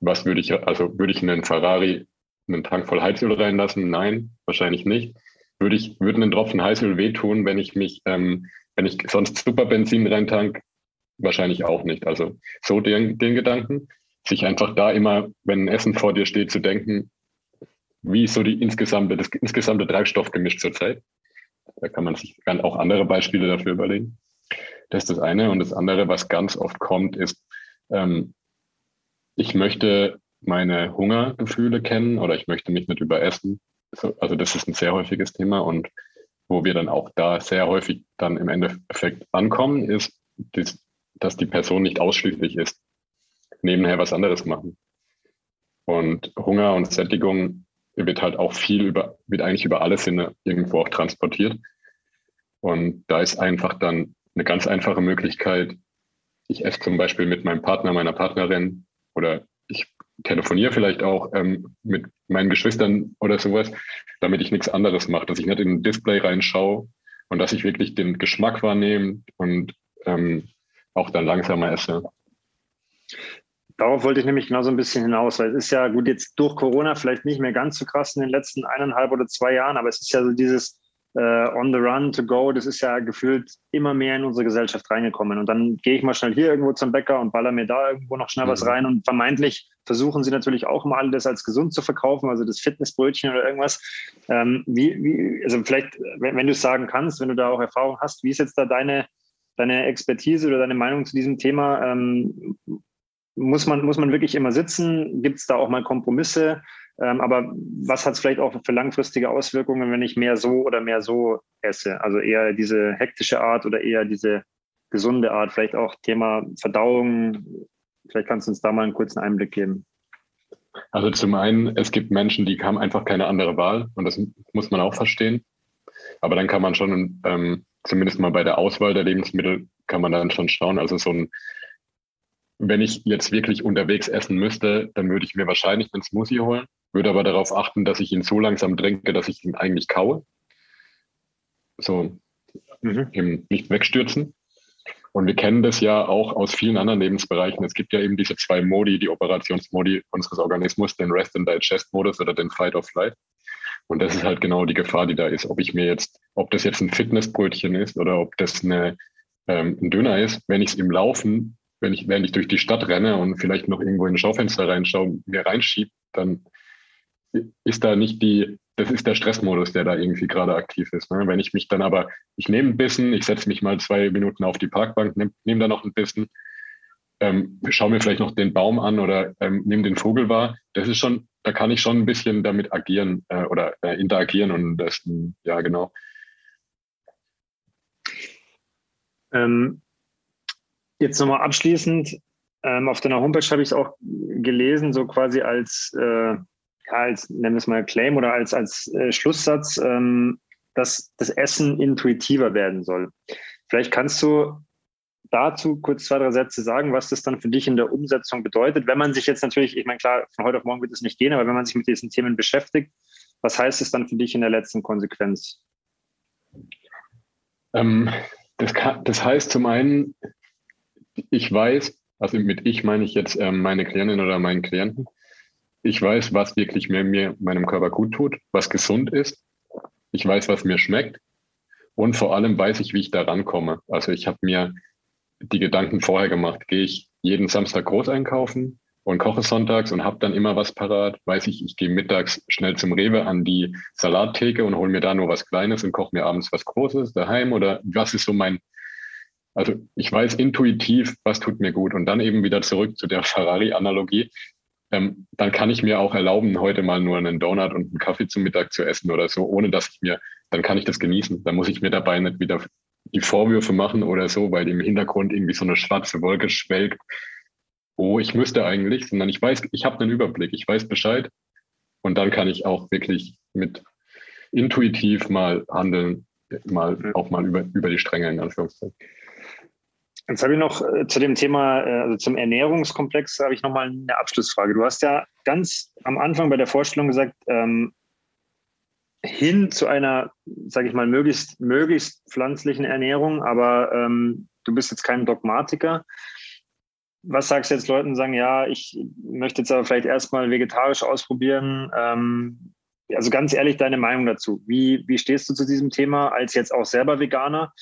B: Was würde ich, also würde ich in einen Ferrari einen Tank voll Heizöl reinlassen? Nein, wahrscheinlich nicht. Würde ich, würde einen Tropfen Heißöl wehtun, wenn ich mich, ähm, wenn ich sonst Superbenzin reintank? Wahrscheinlich auch nicht. Also so den, den Gedanken. sich einfach da immer, wenn ein Essen vor dir steht, zu denken, wie so die insgesamte, das insgesamte Treibstoffgemisch zurzeit? Da kann man sich auch andere Beispiele dafür überlegen. Das ist das eine. Und das andere, was ganz oft kommt, ist, ähm, ich möchte meine Hungergefühle kennen oder ich möchte mich nicht überessen. Also das ist ein sehr häufiges Thema und wo wir dann auch da sehr häufig dann im Endeffekt ankommen, ist, dass die Person nicht ausschließlich ist, nebenher was anderes machen. Und Hunger und Sättigung wird halt auch viel über, wird eigentlich über alle Sinne irgendwo auch transportiert. Und da ist einfach dann eine ganz einfache Möglichkeit. Ich esse zum Beispiel mit meinem Partner, meiner Partnerin oder ich telefoniere vielleicht auch ähm, mit meinen Geschwistern oder sowas, damit ich nichts anderes mache, dass ich nicht in ein Display reinschaue und dass ich wirklich den Geschmack wahrnehme und ähm, auch dann langsamer esse.
A: Darauf wollte ich nämlich genau so ein bisschen hinaus, weil es ist ja gut jetzt durch Corona vielleicht nicht mehr ganz so krass in den letzten eineinhalb oder zwei Jahren, aber es ist ja so dieses äh, on the run to go, das ist ja gefühlt immer mehr in unsere Gesellschaft reingekommen. Und dann gehe ich mal schnell hier irgendwo zum Bäcker und baller mir da irgendwo noch schnell mhm. was rein. Und vermeintlich versuchen sie natürlich auch mal das als gesund zu verkaufen, also das Fitnessbrötchen oder irgendwas. Ähm, wie, wie, also vielleicht, wenn, wenn du es sagen kannst, wenn du da auch Erfahrung hast, wie ist jetzt da deine, deine Expertise oder deine Meinung zu diesem Thema? Ähm, muss man, muss man wirklich immer sitzen? Gibt es da auch mal Kompromisse? Ähm, aber was hat es vielleicht auch für langfristige Auswirkungen, wenn ich mehr so oder mehr so esse? Also eher diese hektische Art oder eher diese gesunde Art? Vielleicht auch Thema Verdauung. Vielleicht kannst du uns da mal einen kurzen Einblick geben.
B: Also zum einen, es gibt Menschen, die haben einfach keine andere Wahl und das muss man auch verstehen. Aber dann kann man schon, ähm, zumindest mal bei der Auswahl der Lebensmittel, kann man dann schon schauen. Also so ein wenn ich jetzt wirklich unterwegs essen müsste, dann würde ich mir wahrscheinlich einen Smoothie holen, würde aber darauf achten, dass ich ihn so langsam trinke, dass ich ihn eigentlich kaue. So mhm. eben nicht wegstürzen. Und wir kennen das ja auch aus vielen anderen Lebensbereichen. Es gibt ja eben diese zwei Modi, die Operationsmodi unseres Organismus, den Rest and Digest Modus oder den Fight of Flight. Und das ist halt genau die Gefahr, die da ist. Ob ich mir jetzt, ob das jetzt ein Fitnessbrötchen ist oder ob das eine, ähm, ein Döner ist, wenn ich es im Laufen wenn ich, während ich durch die Stadt renne und vielleicht noch irgendwo in ein Schaufenster reinschaue, mir reinschiebe, dann ist da nicht die, das ist der Stressmodus, der da irgendwie gerade aktiv ist. Ne? Wenn ich mich dann aber, ich nehme ein bisschen, ich setze mich mal zwei Minuten auf die Parkbank, nehme nehm da noch ein bisschen, ähm, schaue mir vielleicht noch den Baum an oder ähm, nehme den Vogel wahr, das ist schon, da kann ich schon ein bisschen damit agieren äh, oder äh, interagieren und das, ja, genau.
A: Ähm, Jetzt nochmal abschließend, ähm, auf deiner Homepage habe ich es auch gelesen, so quasi als, äh, als nennen wir es mal Claim oder als, als äh, Schlusssatz, ähm, dass das Essen intuitiver werden soll. Vielleicht kannst du dazu kurz zwei, drei Sätze sagen, was das dann für dich in der Umsetzung bedeutet, wenn man sich jetzt natürlich, ich meine, klar, von heute auf morgen wird es nicht gehen, aber wenn man sich mit diesen Themen beschäftigt, was heißt es dann für dich in der letzten Konsequenz?
B: Ähm, das, kann, das heißt zum einen, ich weiß, also mit ich meine ich jetzt ähm, meine Klientin oder meinen Klienten, ich weiß, was wirklich mir, mir, meinem Körper gut tut, was gesund ist. Ich weiß, was mir schmeckt. Und vor allem weiß ich, wie ich da rankomme. Also ich habe mir die Gedanken vorher gemacht. Gehe ich jeden Samstag groß einkaufen und koche sonntags und habe dann immer was parat. Weiß ich, ich gehe mittags schnell zum Rewe an die Salattheke und hole mir da nur was Kleines und koche mir abends was Großes daheim. Oder was ist so mein also ich weiß intuitiv, was tut mir gut. Und dann eben wieder zurück zu der Ferrari-Analogie. Ähm, dann kann ich mir auch erlauben, heute mal nur einen Donut und einen Kaffee zum Mittag zu essen oder so, ohne dass ich mir, dann kann ich das genießen. Dann muss ich mir dabei nicht wieder die Vorwürfe machen oder so, weil im Hintergrund irgendwie so eine schwarze Wolke schwelgt. Oh, ich müsste eigentlich, sondern ich weiß, ich habe einen Überblick, ich weiß Bescheid. Und dann kann ich auch wirklich mit intuitiv mal handeln, mal auch mal über, über die Stränge in Anführungszeichen.
A: Jetzt habe ich noch äh, zu dem Thema, äh, also zum Ernährungskomplex, habe ich nochmal eine Abschlussfrage. Du hast ja ganz am Anfang bei der Vorstellung gesagt, ähm, hin zu einer, sage ich mal, möglichst, möglichst pflanzlichen Ernährung, aber ähm, du bist jetzt kein Dogmatiker. Was sagst du jetzt Leuten, sagen, ja, ich möchte jetzt aber vielleicht erstmal vegetarisch ausprobieren. Ähm, also ganz ehrlich, deine Meinung dazu. Wie, wie stehst du zu diesem Thema als jetzt auch selber Veganer?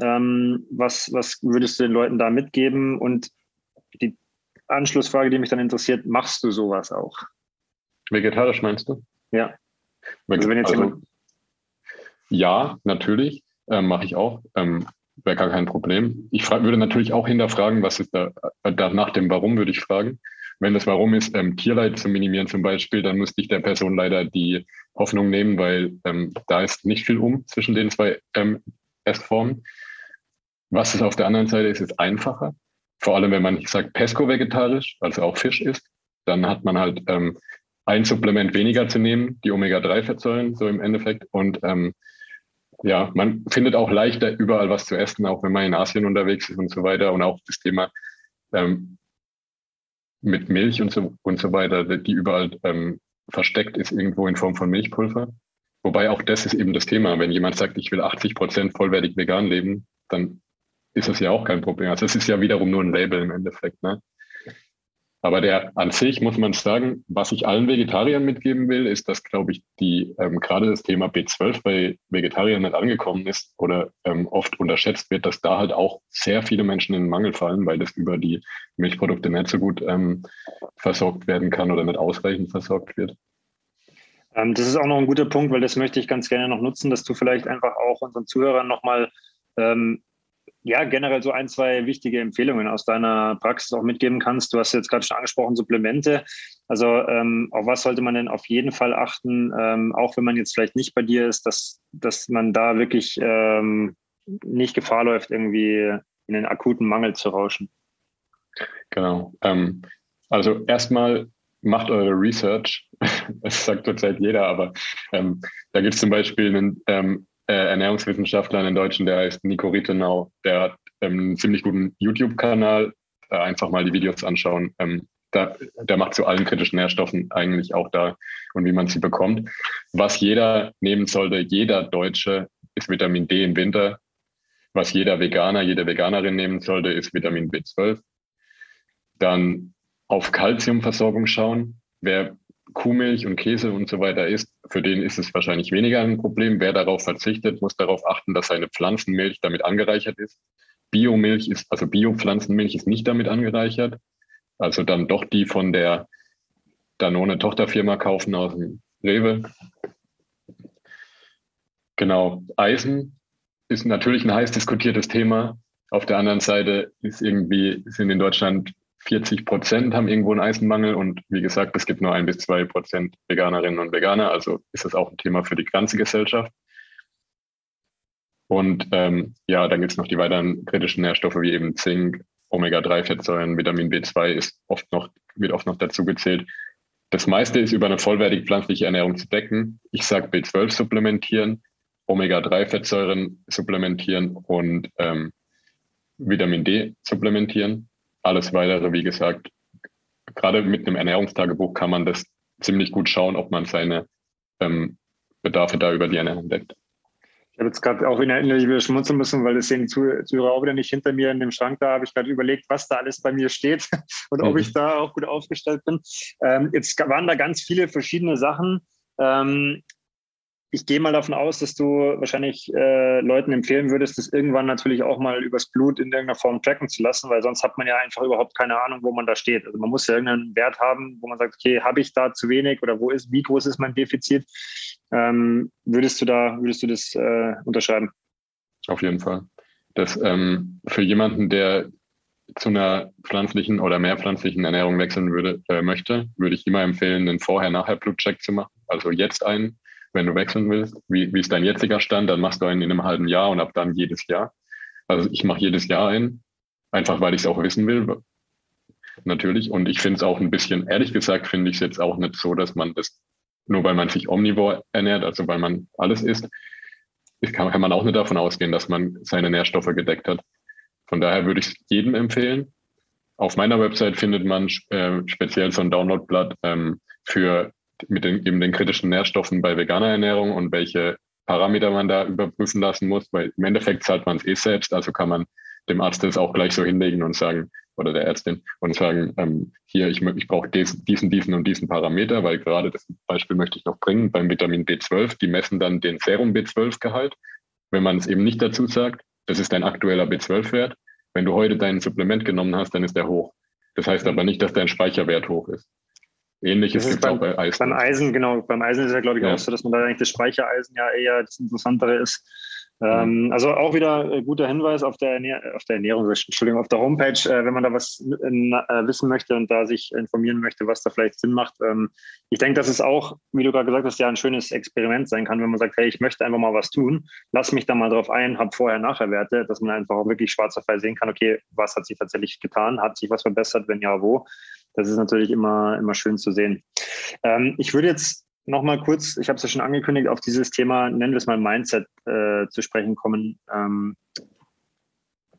A: Ähm, was, was würdest du den Leuten da mitgeben? Und die Anschlussfrage, die mich dann interessiert, machst du sowas auch?
B: Vegetarisch meinst du?
A: Ja.
B: Also wenn jetzt also, jemand ja, natürlich, äh, mache ich auch. Ähm, Wäre gar kein Problem. Ich würde natürlich auch hinterfragen, was ist da, äh, da nach dem Warum würde ich fragen. Wenn das Warum ist, ähm, Tierleid zu minimieren zum Beispiel, dann müsste ich der Person leider die Hoffnung nehmen, weil ähm, da ist nicht viel um zwischen den zwei ähm, Essformen. Was es auf der anderen Seite ist, ist einfacher. Vor allem, wenn man sagt Pesco-vegetarisch, also auch Fisch isst, dann hat man halt ähm, ein Supplement weniger zu nehmen, die Omega-3-Fettsäuren, so im Endeffekt. Und ähm, ja, man findet auch leichter überall was zu essen, auch wenn man in Asien unterwegs ist und so weiter. Und auch das Thema ähm, mit Milch und so, und so weiter, die überall ähm, versteckt ist, irgendwo in Form von Milchpulver. Wobei auch das ist eben das Thema. Wenn jemand sagt, ich will 80 Prozent vollwertig vegan leben, dann ist das ja auch kein Problem. Also es ist ja wiederum nur ein Label im Endeffekt. Ne? Aber der an sich muss man sagen, was ich allen Vegetariern mitgeben will, ist, dass, glaube ich, die ähm, gerade das Thema B12 bei Vegetariern nicht angekommen ist oder ähm, oft unterschätzt wird, dass da halt auch sehr viele Menschen in den Mangel fallen, weil das über die Milchprodukte nicht so gut ähm, versorgt werden kann oder nicht ausreichend versorgt wird.
A: Ähm, das ist auch noch ein guter Punkt, weil das möchte ich ganz gerne noch nutzen, dass du vielleicht einfach auch unseren Zuhörern nochmal ähm, ja, generell so ein, zwei wichtige Empfehlungen aus deiner Praxis auch mitgeben kannst. Du hast jetzt gerade schon angesprochen, Supplemente. Also ähm, auf was sollte man denn auf jeden Fall achten, ähm, auch wenn man jetzt vielleicht nicht bei dir ist, dass, dass man da wirklich ähm, nicht Gefahr läuft, irgendwie in den akuten Mangel zu rauschen?
B: Genau. Ähm, also erstmal macht eure Research. Das sagt zurzeit jeder, aber ähm, da gibt es zum Beispiel einen ähm, äh, Ernährungswissenschaftler, einen Deutschen, der heißt Nico Rittenau. Der hat ähm, einen ziemlich guten YouTube-Kanal. Äh, einfach mal die Videos anschauen. Ähm, da, der macht zu allen kritischen Nährstoffen eigentlich auch da und wie man sie bekommt. Was jeder nehmen sollte, jeder Deutsche, ist Vitamin D im Winter. Was jeder Veganer, jede Veganerin nehmen sollte, ist Vitamin B12. Dann auf Kalziumversorgung schauen. Wer Kuhmilch und Käse und so weiter isst, für den ist es wahrscheinlich weniger ein Problem. Wer darauf verzichtet, muss darauf achten, dass seine Pflanzenmilch damit angereichert ist. Biomilch ist, also Biopflanzenmilch ist nicht damit angereichert. Also dann doch die von der Danone Tochterfirma kaufen aus dem Rewe. Genau. Eisen ist natürlich ein heiß diskutiertes Thema. Auf der anderen Seite ist irgendwie, sind in Deutschland 40 Prozent haben irgendwo einen Eisenmangel und wie gesagt, es gibt nur ein bis zwei Prozent Veganerinnen und Veganer, also ist das auch ein Thema für die ganze Gesellschaft. Und ähm, ja, dann gibt es noch die weiteren kritischen Nährstoffe wie eben Zink, Omega-3-Fettsäuren, Vitamin B2 ist oft noch, wird oft noch dazu gezählt. Das meiste ist über eine vollwertig pflanzliche Ernährung zu decken. Ich sage B12 supplementieren, Omega-3-Fettsäuren supplementieren und ähm, Vitamin D supplementieren. Alles weitere, wie gesagt, gerade mit einem Ernährungstagebuch kann man das ziemlich gut schauen, ob man seine ähm, Bedarfe da über die Ernährung deckt.
A: Ich habe jetzt gerade auch in innerlich wieder schmunzeln müssen, weil das sehen die Zuhörer auch wieder nicht hinter mir in dem Schrank da. Habe ich gerade überlegt, was da alles bei mir steht und mhm. ob ich da auch gut aufgestellt bin. Ähm, jetzt waren da ganz viele verschiedene Sachen. Ähm, ich gehe mal davon aus, dass du wahrscheinlich äh, Leuten empfehlen würdest, das irgendwann natürlich auch mal übers Blut in irgendeiner Form tracken zu lassen, weil sonst hat man ja einfach überhaupt keine Ahnung, wo man da steht. Also man muss ja irgendeinen Wert haben, wo man sagt, okay, habe ich da zu wenig oder wo ist, wie groß ist mein Defizit? Ähm, würdest du da, würdest du das äh, unterschreiben?
B: Auf jeden Fall. Das ähm, für jemanden, der zu einer pflanzlichen oder mehr pflanzlichen Ernährung wechseln würde, äh, möchte, würde ich immer empfehlen, einen Vorher-Nachher-Blutcheck zu machen. Also jetzt einen wenn du wechseln willst, wie, wie ist dein jetziger Stand, dann machst du einen in einem halben Jahr und ab dann jedes Jahr. Also ich mache jedes Jahr einen, einfach weil ich es auch wissen will, natürlich. Und ich finde es auch ein bisschen, ehrlich gesagt, finde ich es jetzt auch nicht so, dass man das, nur weil man sich omnivor ernährt, also weil man alles isst, kann, kann man auch nicht davon ausgehen, dass man seine Nährstoffe gedeckt hat. Von daher würde ich es jedem empfehlen. Auf meiner Website findet man äh, speziell so ein Downloadblatt ähm, für mit den, eben den kritischen Nährstoffen bei veganer Ernährung und welche Parameter man da überprüfen lassen muss, weil im Endeffekt zahlt man es eh selbst, also kann man dem Arzt das auch gleich so hinlegen und sagen, oder der Ärztin, und sagen, ähm, hier, ich, ich brauche diesen, diesen und diesen Parameter, weil gerade das Beispiel möchte ich noch bringen, beim Vitamin B12, die messen dann den Serum B12-Gehalt. Wenn man es eben nicht dazu sagt, das ist dein aktueller B12-Wert. Wenn du heute dein Supplement genommen hast, dann ist der hoch. Das heißt aber nicht, dass dein Speicherwert hoch ist. Ähnliches gibt es auch bei Eisen.
A: Beim Eisen, genau. Beim Eisen ist ja, glaube ich, ja. auch so, dass man da eigentlich das Speichereisen ja eher das Interessantere ist. Ähm, also auch wieder äh, guter Hinweis auf der, Ernähr auf der Ernährung, Entschuldigung, auf der Homepage, äh, wenn man da was äh, wissen möchte und da sich informieren möchte, was da vielleicht Sinn macht. Ähm, ich denke, dass es auch, wie du gerade gesagt hast, ja ein schönes Experiment sein kann, wenn man sagt, hey, ich möchte einfach mal was tun, lass mich da mal drauf ein, hab Vorher-Nachher-Werte, dass man einfach auch wirklich schwarz auf weiß sehen kann, okay, was hat sich tatsächlich getan, hat sich was verbessert, wenn ja, wo. Das ist natürlich immer, immer schön zu sehen. Ähm, ich würde jetzt nochmal kurz, ich habe es ja schon angekündigt, auf dieses Thema, nennen wir es mal Mindset, äh, zu sprechen kommen. Ähm,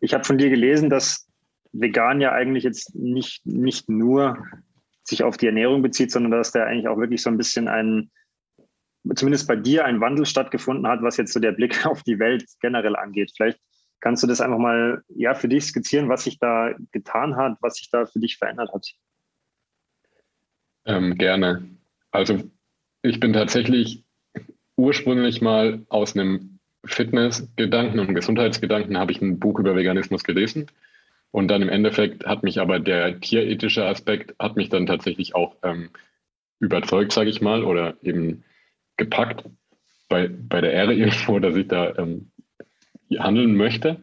A: ich habe von dir gelesen, dass vegan ja eigentlich jetzt nicht, nicht nur sich auf die Ernährung bezieht, sondern dass da eigentlich auch wirklich so ein bisschen ein, zumindest bei dir, ein Wandel stattgefunden hat, was jetzt so der Blick auf die Welt generell angeht. Vielleicht kannst du das einfach mal ja, für dich skizzieren, was sich da getan hat, was sich da für dich verändert hat.
B: Ähm, gerne. Also ich bin tatsächlich ursprünglich mal aus einem Fitnessgedanken und Gesundheitsgedanken habe ich ein Buch über Veganismus gelesen. Und dann im Endeffekt hat mich aber der tierethische Aspekt hat mich dann tatsächlich auch ähm, überzeugt, sage ich mal, oder eben gepackt bei, bei der Ehre irgendwo, dass ich da ähm, handeln möchte.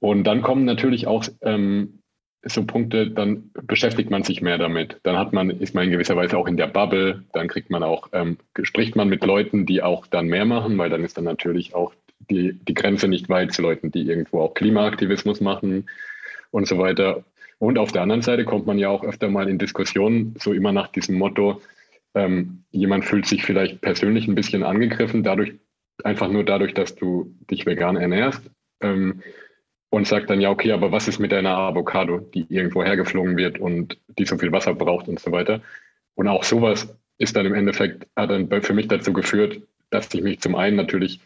B: Und dann kommen natürlich auch ähm, so Punkte, dann beschäftigt man sich mehr damit. Dann hat man, ist man in gewisser Weise auch in der Bubble, dann kriegt man auch, ähm, spricht man mit Leuten, die auch dann mehr machen, weil dann ist dann natürlich auch die, die Grenze nicht weit zu Leuten, die irgendwo auch Klimaaktivismus machen und so weiter. Und auf der anderen Seite kommt man ja auch öfter mal in Diskussionen, so immer nach diesem Motto, ähm, jemand fühlt sich vielleicht persönlich ein bisschen angegriffen, dadurch, einfach nur dadurch, dass du dich vegan ernährst. Ähm, und sagt dann, ja, okay, aber was ist mit deiner Avocado, die irgendwo hergeflogen wird und die so viel Wasser braucht und so weiter. Und auch sowas ist dann im Endeffekt, hat dann für mich dazu geführt, dass ich mich zum einen natürlich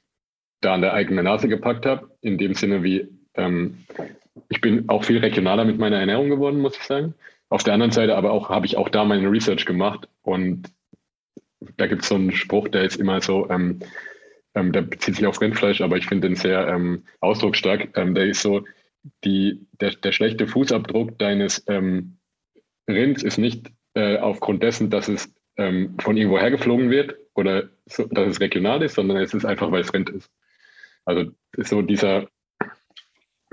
B: da an der eigenen Nase gepackt habe, in dem Sinne wie, ähm, ich bin auch viel regionaler mit meiner Ernährung geworden, muss ich sagen. Auf der anderen Seite aber auch habe ich auch da meine Research gemacht und da gibt es so einen Spruch, der ist immer so, ähm, ähm, der bezieht sich auf Rindfleisch, aber ich finde den sehr ähm, ausdrucksstark. Ähm, der ist so, die, der, der schlechte Fußabdruck deines ähm, Rinds ist nicht äh, aufgrund dessen, dass es ähm, von irgendwo hergeflogen wird oder so, dass es regional ist, sondern es ist einfach, weil es Rind ist. Also ist so dieser,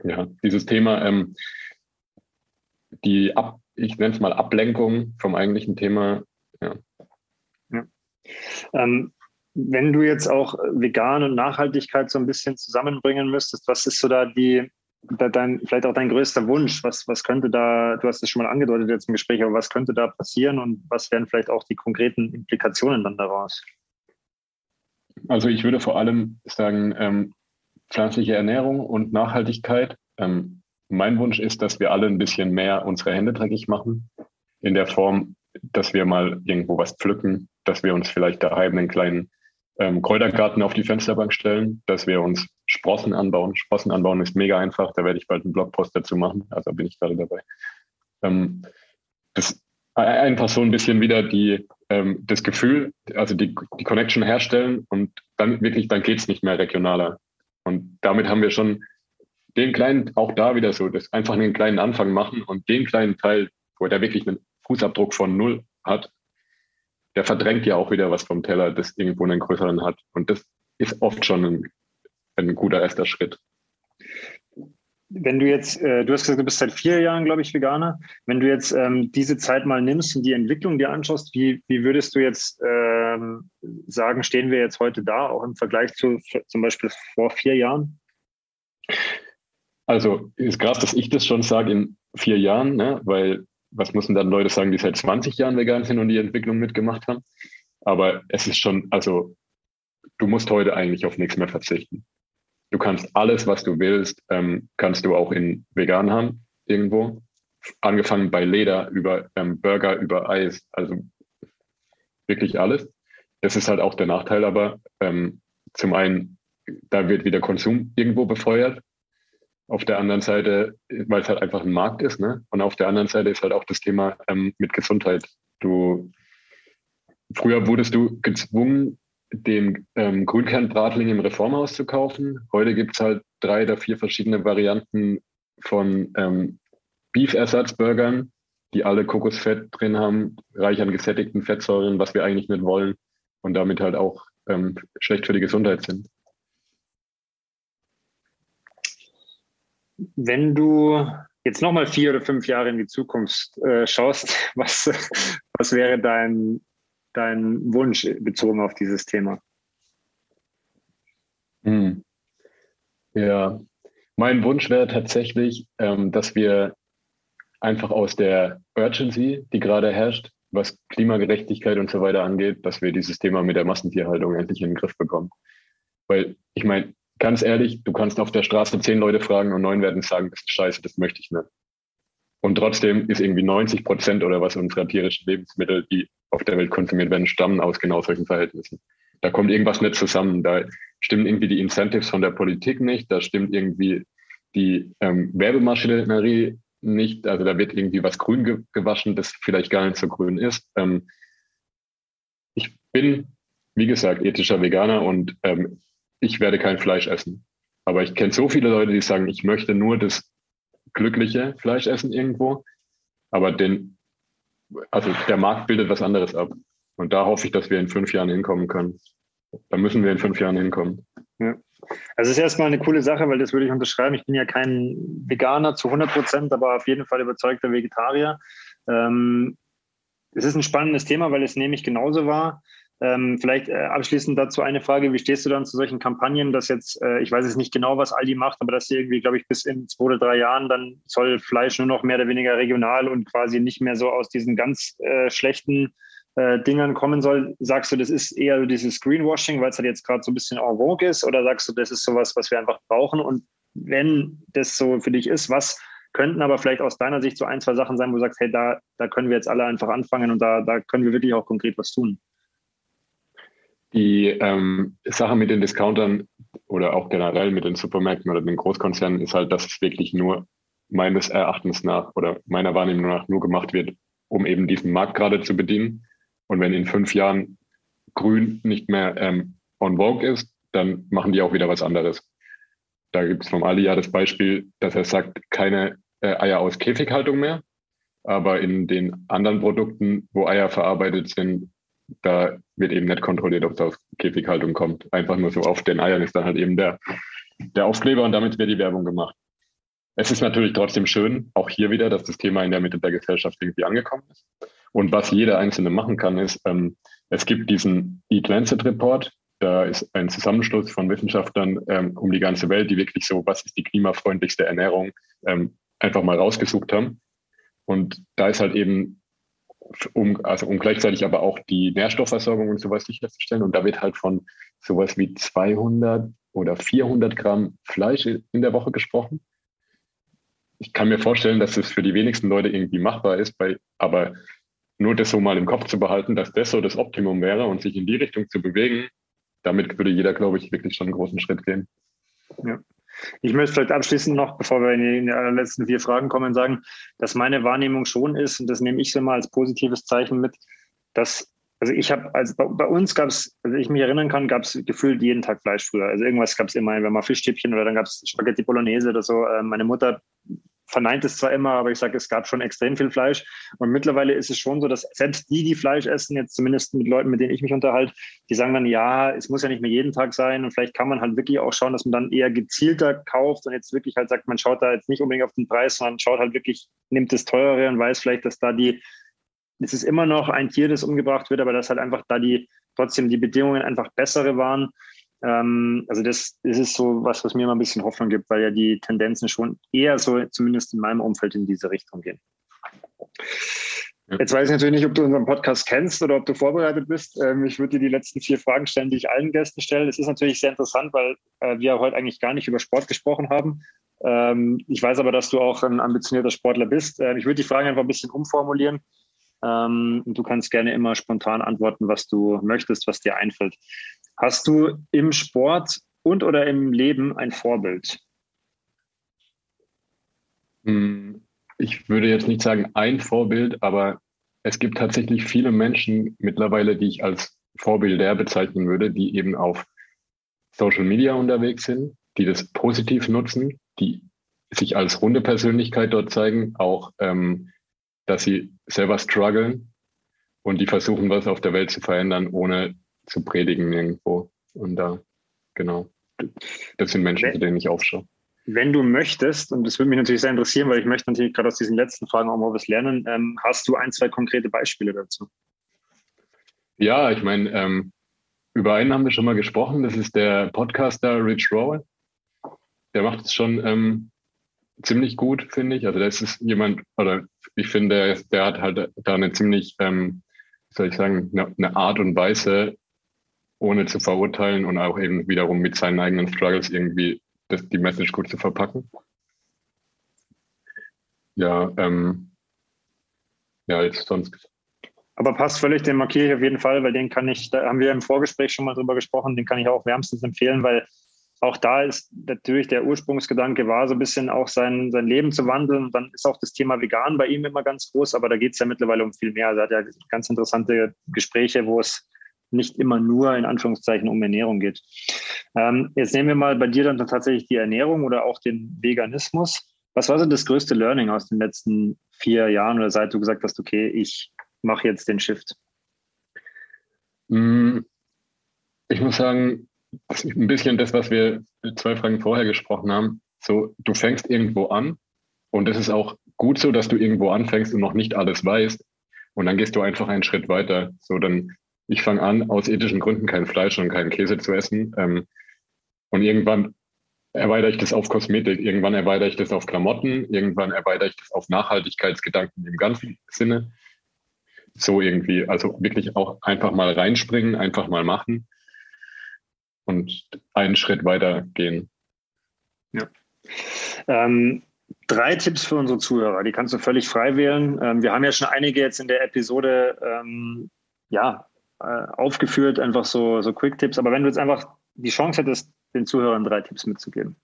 B: ja, dieses Thema, ähm, die Ab, ich nenne es mal Ablenkung vom eigentlichen Thema. Ja.
A: ja. Ähm, wenn du jetzt auch vegan und Nachhaltigkeit so ein bisschen zusammenbringen müsstest, was ist so da die, da dein, vielleicht auch dein größter Wunsch? Was, was könnte da, du hast es schon mal angedeutet jetzt im Gespräch, aber was könnte da passieren und was wären vielleicht auch die konkreten Implikationen dann daraus?
B: Also ich würde vor allem sagen, ähm, pflanzliche Ernährung und Nachhaltigkeit. Ähm, mein Wunsch ist, dass wir alle ein bisschen mehr unsere Hände dreckig machen. In der Form, dass wir mal irgendwo was pflücken, dass wir uns vielleicht daheim einen kleinen ähm, Kräutergarten auf die Fensterbank stellen, dass wir uns Sprossen anbauen. Sprossen anbauen ist mega einfach, da werde ich bald einen Blogpost dazu machen, also bin ich gerade dabei. Ähm, das einfach so ein bisschen wieder die, ähm, das Gefühl, also die, die Connection herstellen und dann wirklich, dann geht es nicht mehr regionaler. Und damit haben wir schon den kleinen, auch da wieder so, das einfach einen kleinen Anfang machen und den kleinen Teil, wo der wirklich einen Fußabdruck von null hat, der verdrängt ja auch wieder was vom Teller, das irgendwo einen größeren hat. Und das ist oft schon ein, ein guter erster Schritt.
A: Wenn du jetzt, äh, du hast gesagt, du bist seit vier Jahren, glaube ich, Veganer. Wenn du jetzt ähm, diese Zeit mal nimmst und die Entwicklung dir anschaust, wie, wie würdest du jetzt ähm, sagen, stehen wir jetzt heute da, auch im Vergleich zu zum Beispiel vor vier Jahren?
B: Also ist krass, dass ich das schon sage in vier Jahren, ne? weil was müssen dann Leute sagen, die seit 20 Jahren vegan sind und die Entwicklung mitgemacht haben? Aber es ist schon, also du musst heute eigentlich auf nichts mehr verzichten. Du kannst alles, was du willst, ähm, kannst du auch in vegan haben, irgendwo. Angefangen bei Leder, über ähm, Burger, über Eis, also wirklich alles. Das ist halt auch der Nachteil, aber ähm, zum einen, da wird wieder Konsum irgendwo befeuert auf der anderen Seite, weil es halt einfach ein Markt ist, ne? Und auf der anderen Seite ist halt auch das Thema ähm, mit Gesundheit. Du früher wurdest du gezwungen, den ähm, Grünkernbratling im Reformhaus zu kaufen. Heute gibt es halt drei oder vier verschiedene Varianten von ähm, Beef-Ersatzburgern, die alle Kokosfett drin haben, reich an gesättigten Fettsäuren, was wir eigentlich nicht wollen und damit halt auch ähm, schlecht für die Gesundheit sind.
A: Wenn du jetzt nochmal vier oder fünf Jahre in die Zukunft äh, schaust, was, was wäre dein, dein Wunsch bezogen auf dieses Thema?
B: Hm. Ja, mein Wunsch wäre tatsächlich, ähm, dass wir einfach aus der Urgency, die gerade herrscht, was Klimagerechtigkeit und so weiter angeht, dass wir dieses Thema mit der Massentierhaltung endlich in den Griff bekommen. Weil ich meine, ganz ehrlich, du kannst auf der Straße zehn Leute fragen und neun werden sagen, das ist scheiße, das möchte ich nicht. Und trotzdem ist irgendwie 90 Prozent oder was unserer tierischen Lebensmittel, die auf der Welt konsumiert werden, stammen aus genau solchen Verhältnissen. Da kommt irgendwas nicht zusammen. Da stimmen irgendwie die Incentives von der Politik nicht. Da stimmt irgendwie die ähm, Werbemaschinerie nicht. Also da wird irgendwie was grün ge gewaschen, das vielleicht gar nicht so grün ist. Ähm, ich bin, wie gesagt, ethischer Veganer und ähm, ich werde kein Fleisch essen. Aber ich kenne so viele Leute, die sagen, ich möchte nur das glückliche Fleisch essen irgendwo. Aber den, also der Markt bildet was anderes ab. Und da hoffe ich, dass wir in fünf Jahren hinkommen können. Da müssen wir in fünf Jahren hinkommen.
A: Ja. Also es ist erstmal eine coole Sache, weil das würde ich unterschreiben. Ich bin ja kein Veganer zu 100 Prozent, aber auf jeden Fall überzeugter Vegetarier. Ähm, es ist ein spannendes Thema, weil es nämlich genauso war. Ähm, vielleicht äh, abschließend dazu eine Frage, wie stehst du dann zu solchen Kampagnen, dass jetzt, äh, ich weiß jetzt nicht genau, was Aldi macht, aber dass sie irgendwie, glaube ich, bis in zwei oder drei Jahren dann soll Fleisch nur noch mehr oder weniger regional und quasi nicht mehr so aus diesen ganz äh, schlechten äh, Dingern kommen soll. Sagst du, das ist eher dieses Greenwashing, weil es halt jetzt gerade so ein bisschen en vogue ist oder sagst du, das ist sowas, was wir einfach brauchen und wenn das so für dich ist, was könnten aber vielleicht aus deiner Sicht so ein, zwei Sachen sein, wo du sagst, hey, da, da können wir jetzt alle einfach anfangen und da, da können wir wirklich auch konkret was tun?
B: Die ähm, Sache mit den Discountern oder auch generell mit den Supermärkten oder den Großkonzernen ist halt, dass es wirklich nur meines Erachtens nach oder meiner Wahrnehmung nach nur gemacht wird, um eben diesen Markt gerade zu bedienen. Und wenn in fünf Jahren Grün nicht mehr ähm, on vogue ist, dann machen die auch wieder was anderes. Da gibt es vom Ali ja das Beispiel, dass er sagt, keine äh, Eier aus Käfighaltung mehr. Aber in den anderen Produkten, wo Eier verarbeitet sind, da wird eben nicht kontrolliert, ob es aus Käfighaltung kommt. Einfach nur so auf den Eiern ist dann halt eben der, der Aufkleber und damit wird die Werbung gemacht. Es ist natürlich trotzdem schön, auch hier wieder, dass das Thema in der Mitte der Gesellschaft irgendwie angekommen ist. Und was jeder Einzelne machen kann, ist, ähm, es gibt diesen Eat Lancet Report. Da ist ein Zusammenschluss von Wissenschaftlern ähm, um die ganze Welt, die wirklich so, was ist die klimafreundlichste Ernährung, ähm, einfach mal rausgesucht haben. Und da ist halt eben um, also um gleichzeitig aber auch die Nährstoffversorgung und sowas sicherzustellen. Und da wird halt von sowas wie 200 oder 400 Gramm Fleisch in der Woche gesprochen. Ich kann mir vorstellen, dass es für die wenigsten Leute irgendwie machbar ist, bei, aber nur das so mal im Kopf zu behalten, dass das so das Optimum wäre und sich in die Richtung zu bewegen, damit würde jeder, glaube ich, wirklich schon einen großen Schritt gehen.
A: Ja. Ich möchte vielleicht abschließend noch, bevor wir in die letzten vier Fragen kommen, sagen, dass meine Wahrnehmung schon ist, und das nehme ich so mal als positives Zeichen mit, dass, also ich habe, also bei, bei uns gab es, also ich mich erinnern kann, gab es gefühlt jeden Tag Fleisch früher. Also irgendwas gab es immer, wenn mal Fischstäbchen oder dann gab es Spaghetti Bolognese oder so. Äh, meine Mutter verneint es zwar immer, aber ich sage, es gab schon extrem viel Fleisch. Und mittlerweile ist es schon so, dass selbst die, die Fleisch essen, jetzt zumindest mit Leuten, mit denen ich mich unterhalte, die sagen dann, ja, es muss ja nicht mehr jeden Tag sein. Und vielleicht kann man halt wirklich auch schauen, dass man dann eher gezielter kauft und jetzt wirklich halt sagt, man schaut da jetzt nicht unbedingt auf den Preis, sondern schaut halt wirklich, nimmt das teurere und weiß vielleicht, dass da die, es ist immer noch ein Tier, das umgebracht wird, aber dass halt einfach da die trotzdem die Bedingungen einfach bessere waren. Ähm, also das, das ist so was, was mir immer ein bisschen Hoffnung gibt, weil ja die Tendenzen schon eher so, zumindest in meinem Umfeld, in diese Richtung gehen. Jetzt weiß ich natürlich nicht, ob du unseren Podcast kennst oder ob du vorbereitet bist. Ähm, ich würde dir die letzten vier Fragen stellen, die ich allen Gästen stelle. Es ist natürlich sehr interessant, weil äh, wir heute eigentlich gar nicht über Sport gesprochen haben. Ähm, ich weiß aber, dass du auch ein ambitionierter Sportler bist. Äh, ich würde die Fragen einfach ein bisschen umformulieren. Ähm, du kannst gerne immer spontan antworten, was du möchtest, was dir einfällt. Hast du im Sport und oder im Leben ein Vorbild?
B: Hm, ich würde jetzt nicht sagen ein Vorbild, aber es gibt tatsächlich viele Menschen mittlerweile, die ich als Vorbilder bezeichnen würde, die eben auf Social Media unterwegs sind, die das positiv nutzen, die sich als runde Persönlichkeit dort zeigen, auch, ähm, dass sie selber strugglen und die versuchen, was auf der Welt zu verändern, ohne zu predigen irgendwo. Und da, genau, das sind Menschen, zu denen ich aufschaue.
A: Wenn du möchtest, und das würde mich natürlich sehr interessieren, weil ich möchte natürlich gerade aus diesen letzten Fragen auch mal was lernen, ähm, hast du ein, zwei konkrete Beispiele dazu?
B: Ja, ich meine, ähm, über einen haben wir schon mal gesprochen. Das ist der Podcaster Rich Rowan. Der macht es schon ähm, ziemlich gut, finde ich. Also das ist jemand, oder ich finde, der, der hat halt da eine ziemlich, ähm, soll ich sagen, eine, eine Art und Weise, ohne zu verurteilen und auch eben wiederum mit seinen eigenen Struggles irgendwie das, die Message gut zu verpacken. Ja, ähm, ja, jetzt sonst.
A: Aber passt völlig, den markiere ich auf jeden Fall, weil den kann ich, da haben wir im Vorgespräch schon mal drüber gesprochen, den kann ich auch wärmstens empfehlen, weil auch da ist natürlich der Ursprungsgedanke war, so ein bisschen auch sein, sein Leben zu wandeln. Und dann ist auch das Thema vegan bei ihm immer ganz groß, aber da geht es ja mittlerweile um viel mehr. Also er hat ja ganz interessante Gespräche, wo es nicht immer nur in Anführungszeichen um Ernährung geht. Ähm, jetzt nehmen wir mal bei dir dann tatsächlich die Ernährung oder auch den Veganismus. Was war so das größte Learning aus den letzten vier Jahren oder seit du gesagt hast, okay, ich mache jetzt den Shift?
B: Mm, ich muss sagen, ein bisschen das, was wir zwei Fragen vorher gesprochen haben. So, du fängst irgendwo an und es ist auch gut so, dass du irgendwo anfängst und noch nicht alles weißt. Und dann gehst du einfach einen Schritt weiter. So, dann ich fange an, aus ethischen Gründen kein Fleisch und keinen Käse zu essen. Ähm, und irgendwann erweitere ich das auf Kosmetik, irgendwann erweitere ich das auf Klamotten, irgendwann erweitere ich das auf Nachhaltigkeitsgedanken im ganzen Sinne. So irgendwie, also wirklich auch einfach mal reinspringen, einfach mal machen und einen Schritt weiter gehen.
A: Ja. Ähm, drei Tipps für unsere Zuhörer, die kannst du völlig frei wählen. Ähm, wir haben ja schon einige jetzt in der Episode ähm, ja, aufgeführt, einfach so, so Quick-Tipps. Aber wenn du jetzt einfach die Chance hättest, den Zuhörern drei Tipps mitzugeben.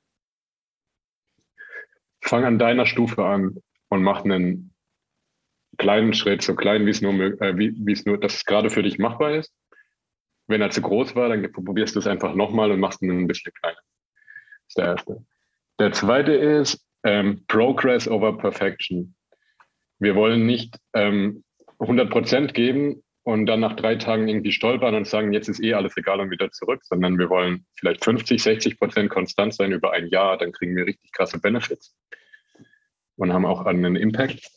B: Fang an deiner Stufe an und mach einen kleinen Schritt, so klein wie es nur, äh, wie, es nur, dass es gerade für dich machbar ist. Wenn er zu groß war, dann probierst du es einfach nochmal und machst ihn ein bisschen kleiner. Das ist der erste. Der zweite ist ähm, Progress over Perfection. Wir wollen nicht ähm, 100% geben, und dann nach drei Tagen irgendwie stolpern und sagen, jetzt ist eh alles egal und wieder zurück, sondern wir wollen vielleicht 50, 60 Prozent konstant sein über ein Jahr, dann kriegen wir richtig krasse Benefits und haben auch einen Impact.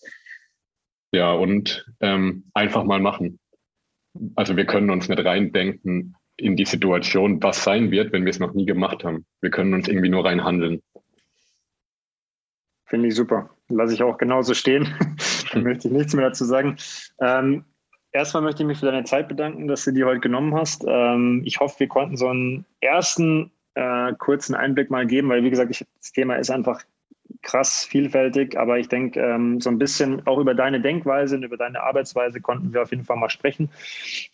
B: Ja, und ähm, einfach mal machen. Also wir können uns nicht reindenken in die Situation, was sein wird, wenn wir es noch nie gemacht haben. Wir können uns irgendwie nur reinhandeln.
A: Finde ich super. Lasse ich auch genauso stehen. da möchte ich nichts mehr dazu sagen. Ähm, erstmal möchte ich mich für deine Zeit bedanken, dass du die heute genommen hast. Ähm, ich hoffe, wir konnten so einen ersten äh, kurzen Einblick mal geben, weil wie gesagt, ich, das Thema ist einfach krass vielfältig, aber ich denke, ähm, so ein bisschen auch über deine Denkweise und über deine Arbeitsweise konnten wir auf jeden Fall mal sprechen.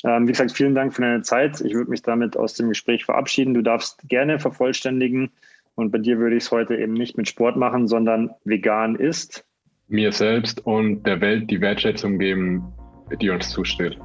A: Ähm, wie gesagt, vielen Dank für deine Zeit. Ich würde mich damit aus dem Gespräch verabschieden. Du darfst gerne vervollständigen und bei dir würde ich es heute eben nicht mit Sport machen, sondern vegan ist.
B: Mir selbst und der Welt die Wertschätzung geben, die uns zusteht.